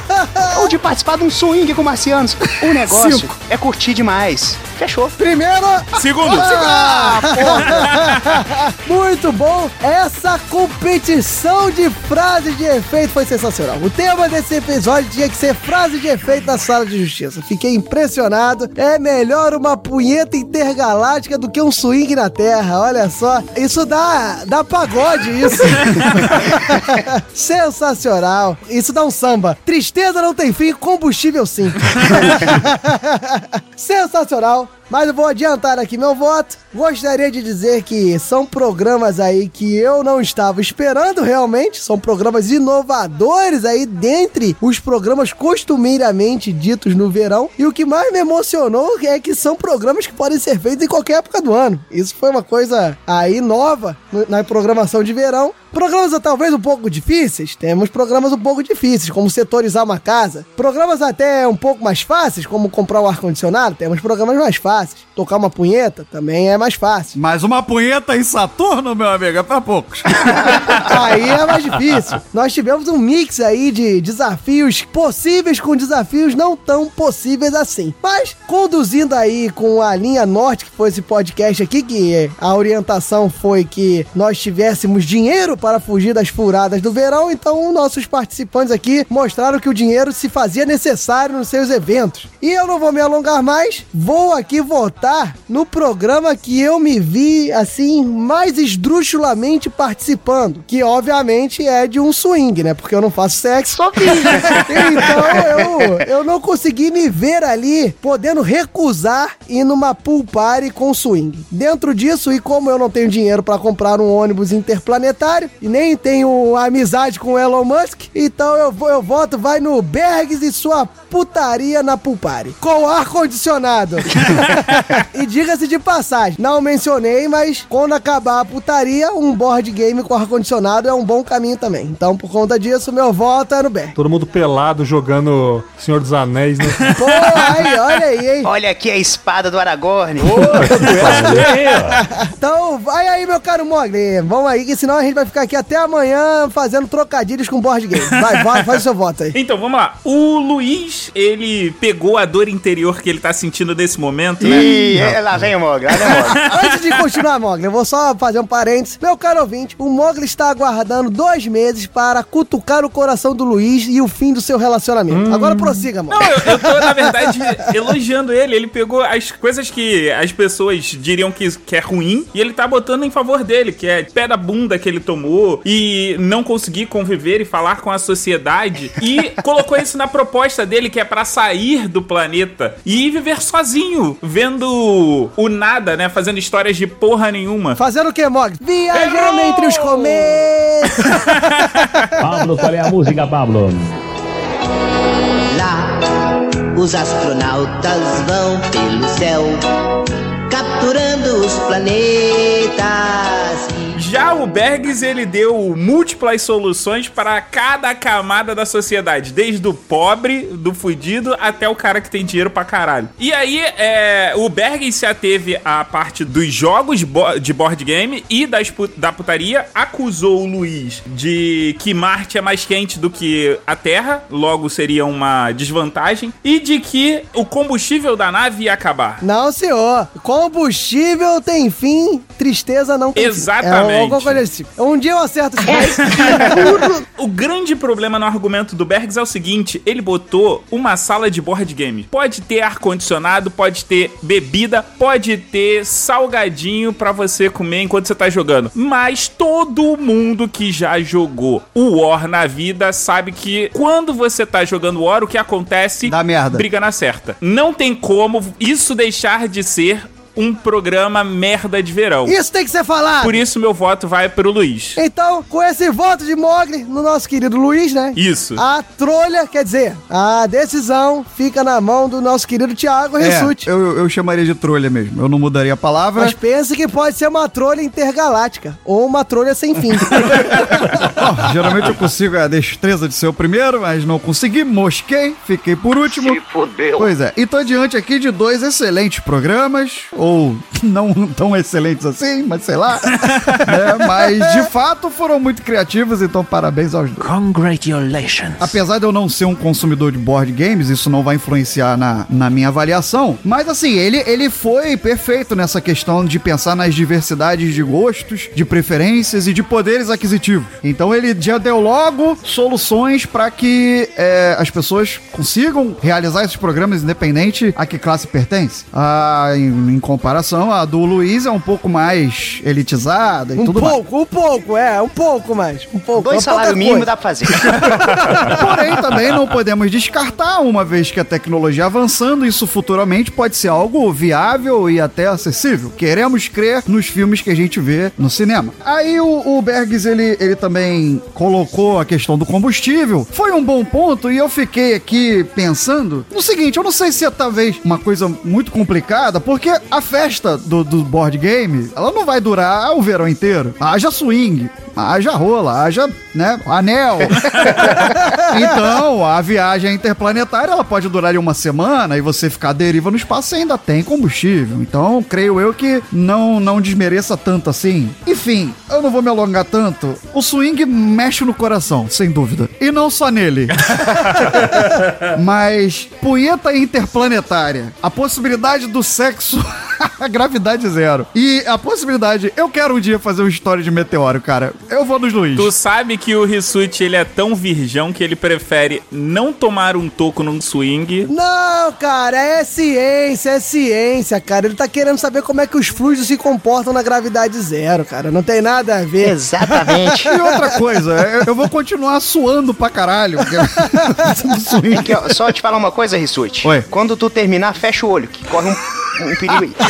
Ou de participar de um swing com marcianos. O negócio Cinco. é curtir demais. Fechou. Primeiro. Segundo. Ah, porra. Muito bom. Essa competição de frases de efeito foi sensacional. O tema desse episódio tinha que ser frase de efeito na sala de justiça. Fiquei impressionado. É melhor uma punheta intergaláctica do que um swing na Terra. Olha só. Isso dá, dá pagode, isso. Sensacional. Isso dá um samba. Tristeza não tem fim, combustível sim. Sensacional. Mas eu vou adiantar aqui meu voto. Gostaria de dizer que são programas aí que eu não estava esperando realmente. São programas inovadores aí dentre os programas costumeiramente ditos no verão. E o que mais me emocionou é que são programas que podem ser feitos em qualquer época do ano. Isso foi uma coisa aí nova no- na programação de verão. Programas talvez um pouco difíceis, temos programas um pouco difíceis, como setorizar uma casa. Programas até um pouco mais fáceis, como comprar um ar-condicionado, temos programas mais fáceis. Tocar uma punheta também é mais fácil. Mas uma punheta em Saturno, meu amigo, é pra poucos. Aí é mais difícil. Nós tivemos um mix aí de desafios possíveis com desafios não tão possíveis assim. Mas conduzindo aí com a linha norte, que foi esse podcast aqui, que a orientação foi que nós tivéssemos dinheiro para fugir das furadas do verão, então nossos participantes aqui mostraram que o dinheiro se fazia necessário nos seus eventos. E eu não vou me alongar mais, vou aqui votar no programa que eu me vi assim mais esdrúxulamente participando, que obviamente é de um swing, né? Porque eu não faço sexo. Só que então eu, eu não consegui me ver ali podendo recusar ir numa pool party com swing. Dentro disso, e como eu não tenho dinheiro para comprar um ônibus interplanetário e nem tenho amizade com o Elon Musk, então eu, vou- eu voto vai no Bergs e sua putaria na pool party. Com ar-condicionado. e diga-se de passagem, não mencionei, mas quando acabar a putaria, um board game com ar-condicionado é um bom caminho também. Então, por conta disso, meu voto é no Bergs. Todo mundo pelado jogando Senhor dos Anéis, né? Pô, aí, olha aí, hein? Olha aqui a espada do Aragorn. Então, vai aí, meu caro Mogli. Vamos aí, que senão a gente vai ficar aqui até amanhã fazendo trocadilhos com board game. Vai, vai, faz o seu voto aí. Então, vamos lá. O Luiz, ele pegou a dor interior que ele tá sentindo nesse momento, né? Ih, é, lá vem o Mogli, lá vem o Mogli. Antes de continuar, Mogli, eu vou só fazer um parênteses. Meu caro ouvinte, o Mogli está aguardando dois meses para cutucar o coração do Luiz e o fim do seu relacionamento. Agora prossiga, Mogli. Não, eu, eu tô, na verdade, elogiando ele. Ele pegou as coisas que as pessoas diriam que, que é ruim e ele tá botando em favor dele, que é pé da bunda que ele tomou e não conseguir conviver e falar com a sociedade. E colocou isso na proposta dele, que é pra sair do planeta e viver sozinho, vendo o nada, né? Fazendo histórias de porra nenhuma. Fazendo o que, Mogli? Viajando entre os começos. Pablo, qual é a música, Pablo? Lá, os astronautas vão pelo céu, capturando os planetas. Já o Bergs, ele deu múltiplas soluções para cada camada da sociedade, desde o pobre, do fudido, até o cara que tem dinheiro pra caralho. E aí, é, o Bergs se ateve à parte dos jogos bo- de board game e das da putaria, acusou o Luiz de que Marte é mais quente do que a Terra, logo seria uma desvantagem, e de que o combustível da nave ia acabar. Não, senhor. Combustível tem fim, tristeza não tem Exatamente. fim. É alguma coisa assim. Um dia eu acerto isso. O grande problema no argumento do Bergs é o seguinte: ele botou uma sala de board game. Pode ter ar-condicionado, pode ter bebida, pode ter salgadinho pra você comer enquanto você tá jogando. Mas todo mundo que já jogou o War na vida sabe que quando você tá jogando War, o que acontece? Dá merda. Briga na certa. Não tem como isso deixar de ser um programa merda de verão. Isso tem que ser falado. Por isso meu voto vai pro Luiz. Então, com esse voto de Mogli no nosso querido Luiz, né? Isso. A trolha, quer dizer, a decisão fica na mão do nosso querido Thiago É, Rissuti. eu, eu chamaria de trolha mesmo. Eu não mudaria a palavra. Mas pense que pode ser uma trolha intergaláctica ou uma trolha sem fim. Ó, geralmente eu consigo a destreza de ser o primeiro, mas não consegui, mosquei, fiquei por último. Se fodeu. Pois é, e tô diante aqui de dois excelentes programas, ou não tão excelentes assim, mas sei lá. né? Mas de fato foram muito criativos, então parabéns aos dois. Congratulations. Apesar de eu não ser um consumidor de board games, isso não vai influenciar na, na minha avaliação. Mas assim, ele, ele foi perfeito nessa questão de pensar nas diversidades de gostos, de preferências e de poderes aquisitivos. Então ele já deu logo soluções para que é, as pessoas consigam realizar esses programas independente a que classe pertence. Ah, em, em comparação, a do Luiz é um pouco mais elitizada e um tudo mais. pouco, um pouco, é, um pouco mais. Um pouco. Dois é salários mínimos dá pra fazer. Porém, também não podemos descartar, uma vez que a tecnologia avançando, isso futuramente pode ser algo viável e até acessível. Queremos crer nos filmes que a gente vê no cinema. Aí o, o Bergs, ele, ele também colocou a questão do combustível. Foi um bom ponto e eu fiquei aqui pensando no seguinte, eu não sei se é talvez uma coisa muito complicada, porque a festa do, do board game, ela não vai durar o verão inteiro. Haja swing, haja rola, haja, né, anel. então, a viagem interplanetária, ela pode durar uma semana e você ficar à deriva no espaço e ainda tem combustível. Então, creio eu que não, não desmereça tanto assim. Enfim, eu não vou me alongar tanto. O swing mexe no coração, sem dúvida. E não só nele. Mas, punheta interplanetária. A possibilidade do sexo... a gravidade zero. E a possibilidade... Eu quero um dia fazer uma história de meteoro, cara. Eu vou nos Luiz. Tu sabe que o Rissuti ele é tão virgão que ele prefere não tomar um toco num swing. Não, cara, é ciência, é ciência, cara. Ele tá querendo saber como é que os fluidos se comportam na gravidade zero, cara. Não tem nada a ver. Exatamente. E outra coisa, eu- vou continuar suando pra caralho. Aqui, ó, só te falar uma coisa, Rissuti. Oi. Quando tu terminar, fecha o olho, que corre um, um perigo aí.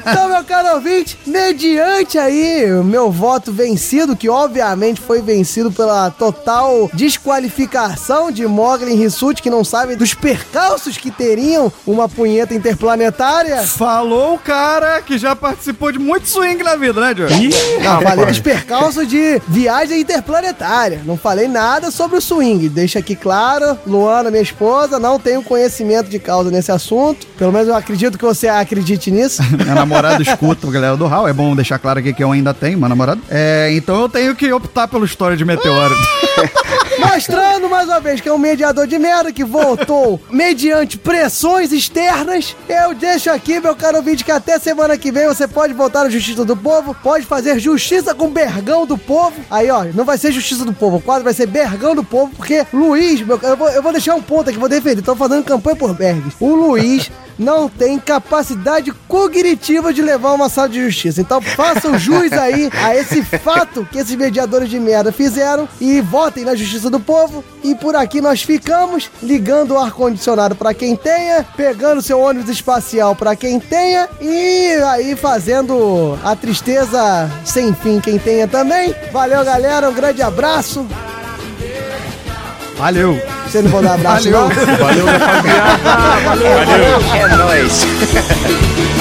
Então, meu caro ouvinte, mediante aí o meu voto vencido, que obviamente foi vencido pela total desqualificação de Mogli e Rissuti, que não sabem dos percalços que teriam uma punheta interplanetária. Falou o cara que já participou de muito swing na vida, né, Joey? Não, falei dos percalços de viagem interplanetária. Não falei nada sobre o swing. Deixa aqui claro, Luana, minha esposa, não tenho conhecimento de causa nesse assunto. Pelo menos eu acredito que você acredite nisso. Meu namorado escuta a galera do Hall. É bom deixar claro aqui que eu ainda tenho meu namorado. É, então eu tenho que optar pela história de meteoro. Mostrando mais uma vez que é um mediador de merda que voltou mediante pressões externas. Eu deixo aqui, meu caro ouvinte, que até semana que vem você pode voltar no Justiça do Povo, pode fazer justiça com o Bergão do Povo. Aí, ó, não vai ser Justiça do Povo, o quadro vai ser Bergão do Povo, porque Luiz, meu, eu, vou, eu vou deixar um ponto aqui, vou defender, tô fazendo campanha por Bergs. O Luiz não tem capacidade cognitiva de levar uma sala de justiça. Então façam jus aí a esse fato que esses mediadores de merda fizeram e votem na justiça do povo. E por aqui nós ficamos ligando o ar-condicionado para quem tenha, pegando seu ônibus espacial para quem tenha e aí fazendo a tristeza sem fim quem tenha também. Valeu, galera. Um grande abraço. Valeu. Você não vou dar abraço, Valeu. não? Valeu, rapaziada. Valeu. É nóis.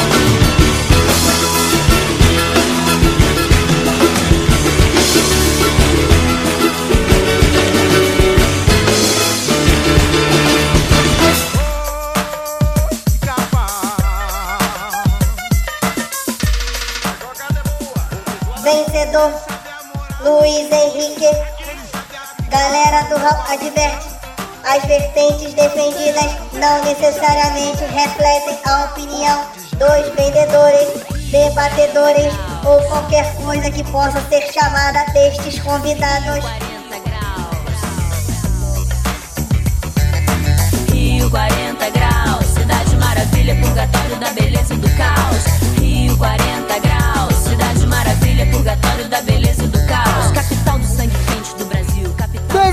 Galera do Raul adverte. As vertentes defendidas não necessariamente refletem a opinião dos vendedores, debatedores ou qualquer coisa que possa ser chamada destes convidados. Rio 40 graus, cidade maravilha, purgatório da beleza e do caos. Rio 40 graus, cidade maravilha, purgatório da beleza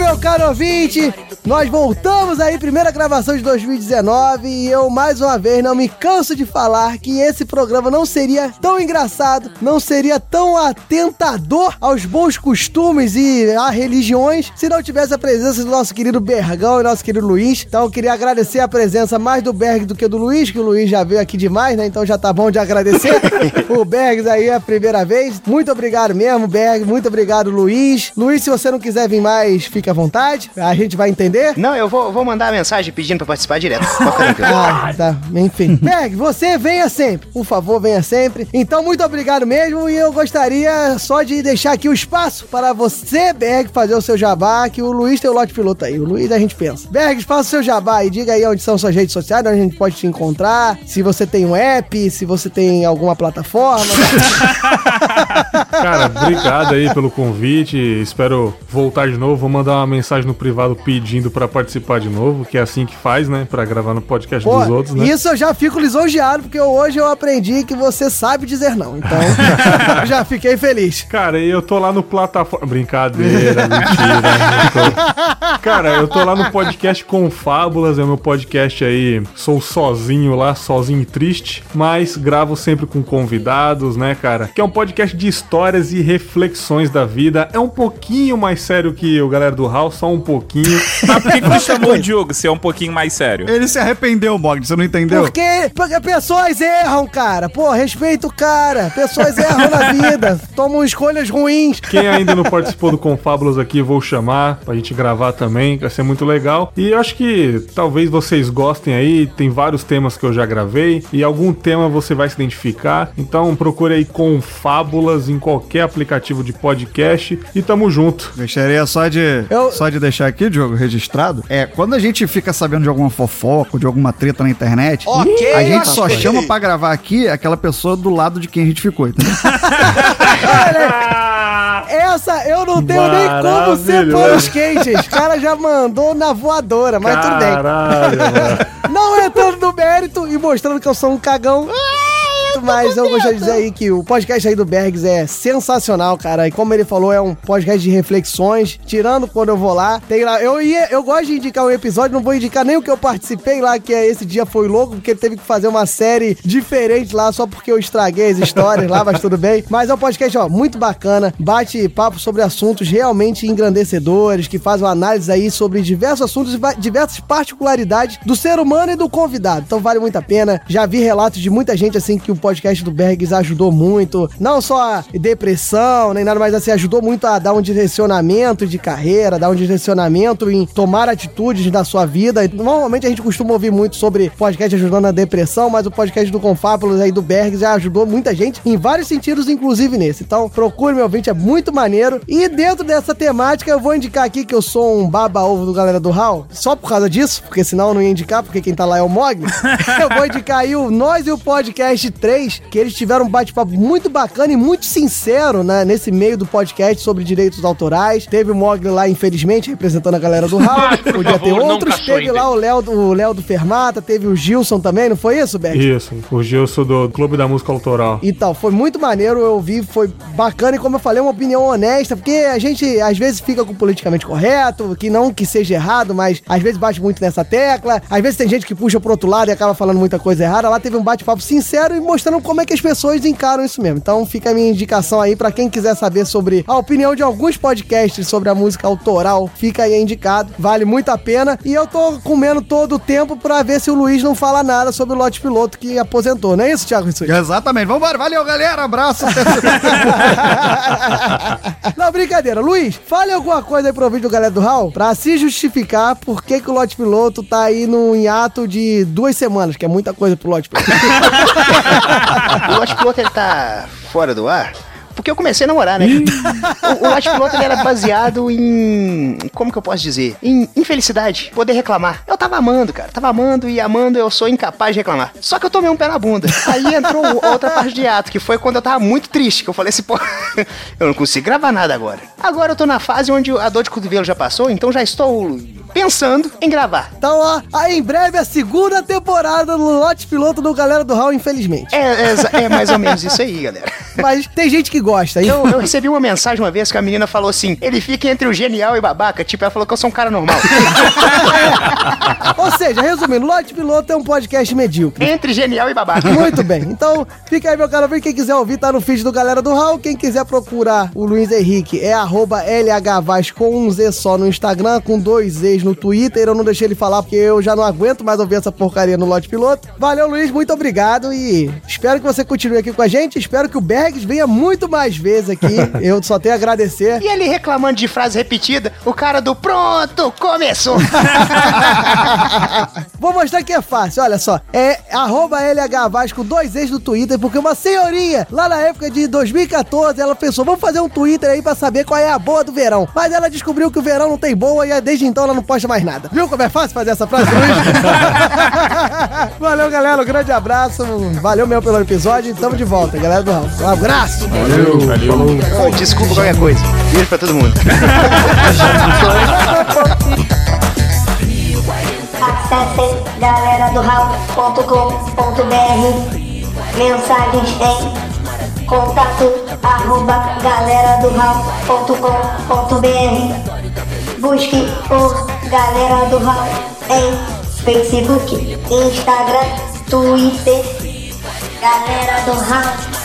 meu caro ouvinte, nós voltamos aí, primeira gravação de 2019, e eu mais uma vez não me canso de falar que esse programa não seria tão engraçado, não seria tão atentador aos bons costumes e a religiões se não tivesse a presença do nosso querido Bergão e nosso querido Luiz. Então eu queria agradecer a presença mais do Berg do que do Luiz, que o Luiz já veio aqui demais, né? Então já tá bom de agradecer. o Bergs aí é a primeira vez. Muito obrigado mesmo, Berg. Muito obrigado, Luiz. Luiz, se você não quiser vir mais, fique à vontade. A gente vai entender. Não, eu vou, vou mandar a mensagem pedindo pra participar direto. Ah, tá. Enfim. Berg, você venha sempre. Por favor, venha sempre. Então, muito obrigado mesmo. E eu gostaria só de deixar aqui o espaço para você, Berg, fazer o seu jabá, que o Luiz tem o lote piloto aí. O Luiz a gente pensa. Berg, faça o seu jabá e diga aí onde são suas redes sociais, onde a gente pode te encontrar. Se você tem um app, se você tem alguma plataforma. Cara, obrigado aí pelo convite. Espero voltar de novo. Vou mandar uma mensagem no privado pedindo pra participar de novo, que é assim que faz, né? Pra gravar no podcast Pô, dos outros, né? Isso eu já fico lisonjeado, porque hoje eu aprendi que você sabe dizer não. Então, já fiquei feliz. Cara, e eu tô lá no plataforma. Brincadeira, mentira. Cara, eu tô lá no podcast Confábulas, é o meu podcast aí. Sou sozinho lá, sozinho e triste, mas gravo sempre com convidados, né, cara? Que é um podcast de histórias e reflexões da vida. É um pouquinho mais sério que o galera do House, só um pouquinho. Mas por que, que tu chamou o Diogo se é um pouquinho mais sério? Ele se arrependeu, Bog, você não entendeu? Porque, porque pessoas erram, cara. Pô, respeita o cara. Pessoas erram na vida. Tomam escolhas ruins. Quem ainda não participou do Confábulas aqui, vou chamar pra gente gravar também, vai ser muito legal. E eu acho que talvez vocês gostem aí, tem vários temas que eu já gravei e algum tema você vai se identificar. Então procure aí Confábulas em qualquer aplicativo de podcast e tamo junto. Gostaria só de, só de deixar aqui, Diogo, registrado. É, quando a gente fica sabendo de alguma fofoca, de alguma treta na internet, Ok, a gente só chama pra gravar aqui aquela pessoa do lado de quem a gente ficou, entendeu? Essa eu não tenho nem como ser panos quentes. Os cara já mandou na voadora, mas tudo bem. Caralho, mano. Não entrando no mérito e mostrando que eu sou um cagão. Mas eu gostaria de dizer aí que o podcast aí do Bergs é sensacional, cara. E como ele falou, é um podcast de reflexões. Tirando quando eu vou lá, tem lá. Eu ia, eu gosto de indicar um episódio, não vou indicar nem o que eu participei lá, que é esse dia foi louco, porque teve que fazer uma série diferente lá, só porque eu estraguei as histórias lá, mas tudo bem. Mas é um podcast, ó, muito bacana. Bate papo sobre assuntos realmente engrandecedores, que faz uma análise aí sobre diversos assuntos e diversas particularidades do ser humano e do convidado. Então vale muito a pena. Já vi relatos de muita gente assim que o podcast do Bergs ajudou muito, não só a depressão, nem nada mais assim, ajudou muito a dar um direcionamento de carreira, dar um direcionamento em tomar atitudes na sua vida. Normalmente a gente costuma ouvir muito sobre podcast ajudando na depressão, mas o podcast do Confábulos aí do Bergs já ajudou muita gente em vários sentidos, inclusive nesse. Então procure meu ouvinte, é muito maneiro. E dentro dessa temática eu vou indicar aqui que eu sou um baba-ovo do galera do Hall, só por causa disso, porque senão eu não ia indicar, porque quem tá lá é o Mogli. eu vou indicar aí o Nós e o Podcast 3, que eles tiveram um bate-papo muito bacana e muito sincero, né, nesse meio do podcast sobre direitos autorais. Teve o Mogli lá, infelizmente, representando a galera do Hall. Podia ter favor, não outros. Teve lá o Léo, do- o Léo do Fermata, teve o Gilson também, não foi isso, Beck? Isso, o Gilson do Clube da Música Autoral. Então, foi muito maneiro, eu ouvi, foi bacana e como eu falei, uma opinião honesta, porque a gente às vezes fica com o politicamente correto, que não que seja errado, mas às vezes bate muito nessa tecla, às vezes tem gente que puxa pro outro lado e acaba falando muita coisa errada. Lá teve um bate-papo sincero e mostrando como é que as pessoas encaram isso mesmo. Então fica a minha indicação aí pra quem quiser saber sobre a opinião de alguns podcasts sobre a música autoral, fica aí indicado, vale muito a pena. E eu tô comendo todo o tempo pra ver se o Luiz não fala nada sobre o lote piloto que aposentou, não é isso, Thiago Rissuti? Exatamente. Vambora, valeu, galera. Abraço. Não, brincadeira. Luiz, fale alguma coisa aí pro vídeo do galera do Hall pra se justificar por que, que o lote piloto tá aí num hiato de duas semanas, que é muita coisa pro lote piloto. o piloto ele tá fora do ar Porque eu comecei a namorar, né? o, o Piloto ele era baseado em. Como que eu posso dizer? Em infelicidade. Poder reclamar. Eu tava amando, cara. Tava amando e amando, eu sou incapaz de reclamar. Só que eu tomei um pé na bunda. Aí entrou outra parte de ato, que foi quando eu tava muito triste. Que eu falei assim, pô, eu não consigo gravar nada agora. Agora eu tô na fase onde a dor de cotovelo já passou, então já estou pensando em gravar. Então, ó, aí em breve a segunda temporada no lote piloto do Galera do Hall, infelizmente. É, é, é mais ou menos isso aí, galera. Mas tem gente que gosta, hein? Eu, eu recebi uma mensagem uma vez que a menina falou assim: ele fica entre o genial e babaca. Tipo, ela falou que eu sou um cara normal. Ou seja, resumindo, Lote Piloto é um podcast medíocre. entre genial e babaca. Muito bem. Então, fica aí, meu cara. Quem quiser ouvir, tá no feed do Galera do Hall. Quem quiser procurar o Luiz Henrique, é arroba LHVaz com um Z só no Instagram, com dois Z's no Twitter. Eu não deixei ele falar porque eu já não aguento mais ouvir essa porcaria no Lote Piloto. Valeu, Luiz. Muito obrigado e espero que você continue aqui com a gente. Espero que o Bergs venha muito mais vezes aqui. Eu só tenho a agradecer. E ele reclamando de frase repetida, o cara do pronto, começou. Vou mostrar que é fácil, olha só. É arroba LHVaz com dois ex no Twitter, porque uma senhorinha, lá na época de 2014, ela pensou, vamos fazer um Twitter aí pra saber qual é a boa do verão. Mas ela descobriu que o verão não tem boa e desde então ela não posta mais nada. Viu como é fácil fazer essa frase, Luiz? Valeu, galera. Um grande abraço. Valeu mesmo pelo episódio. e Tamo de volta, galera do Raul. Um abraço. Valeu, valeu. Pô, desculpa qualquer coisa. Beijo pra todo mundo. Acessem galera do Mensagens em contato arroba galera do Busque por Galera do Hall em Facebook, Instagram, Twitter. Galera do Hall.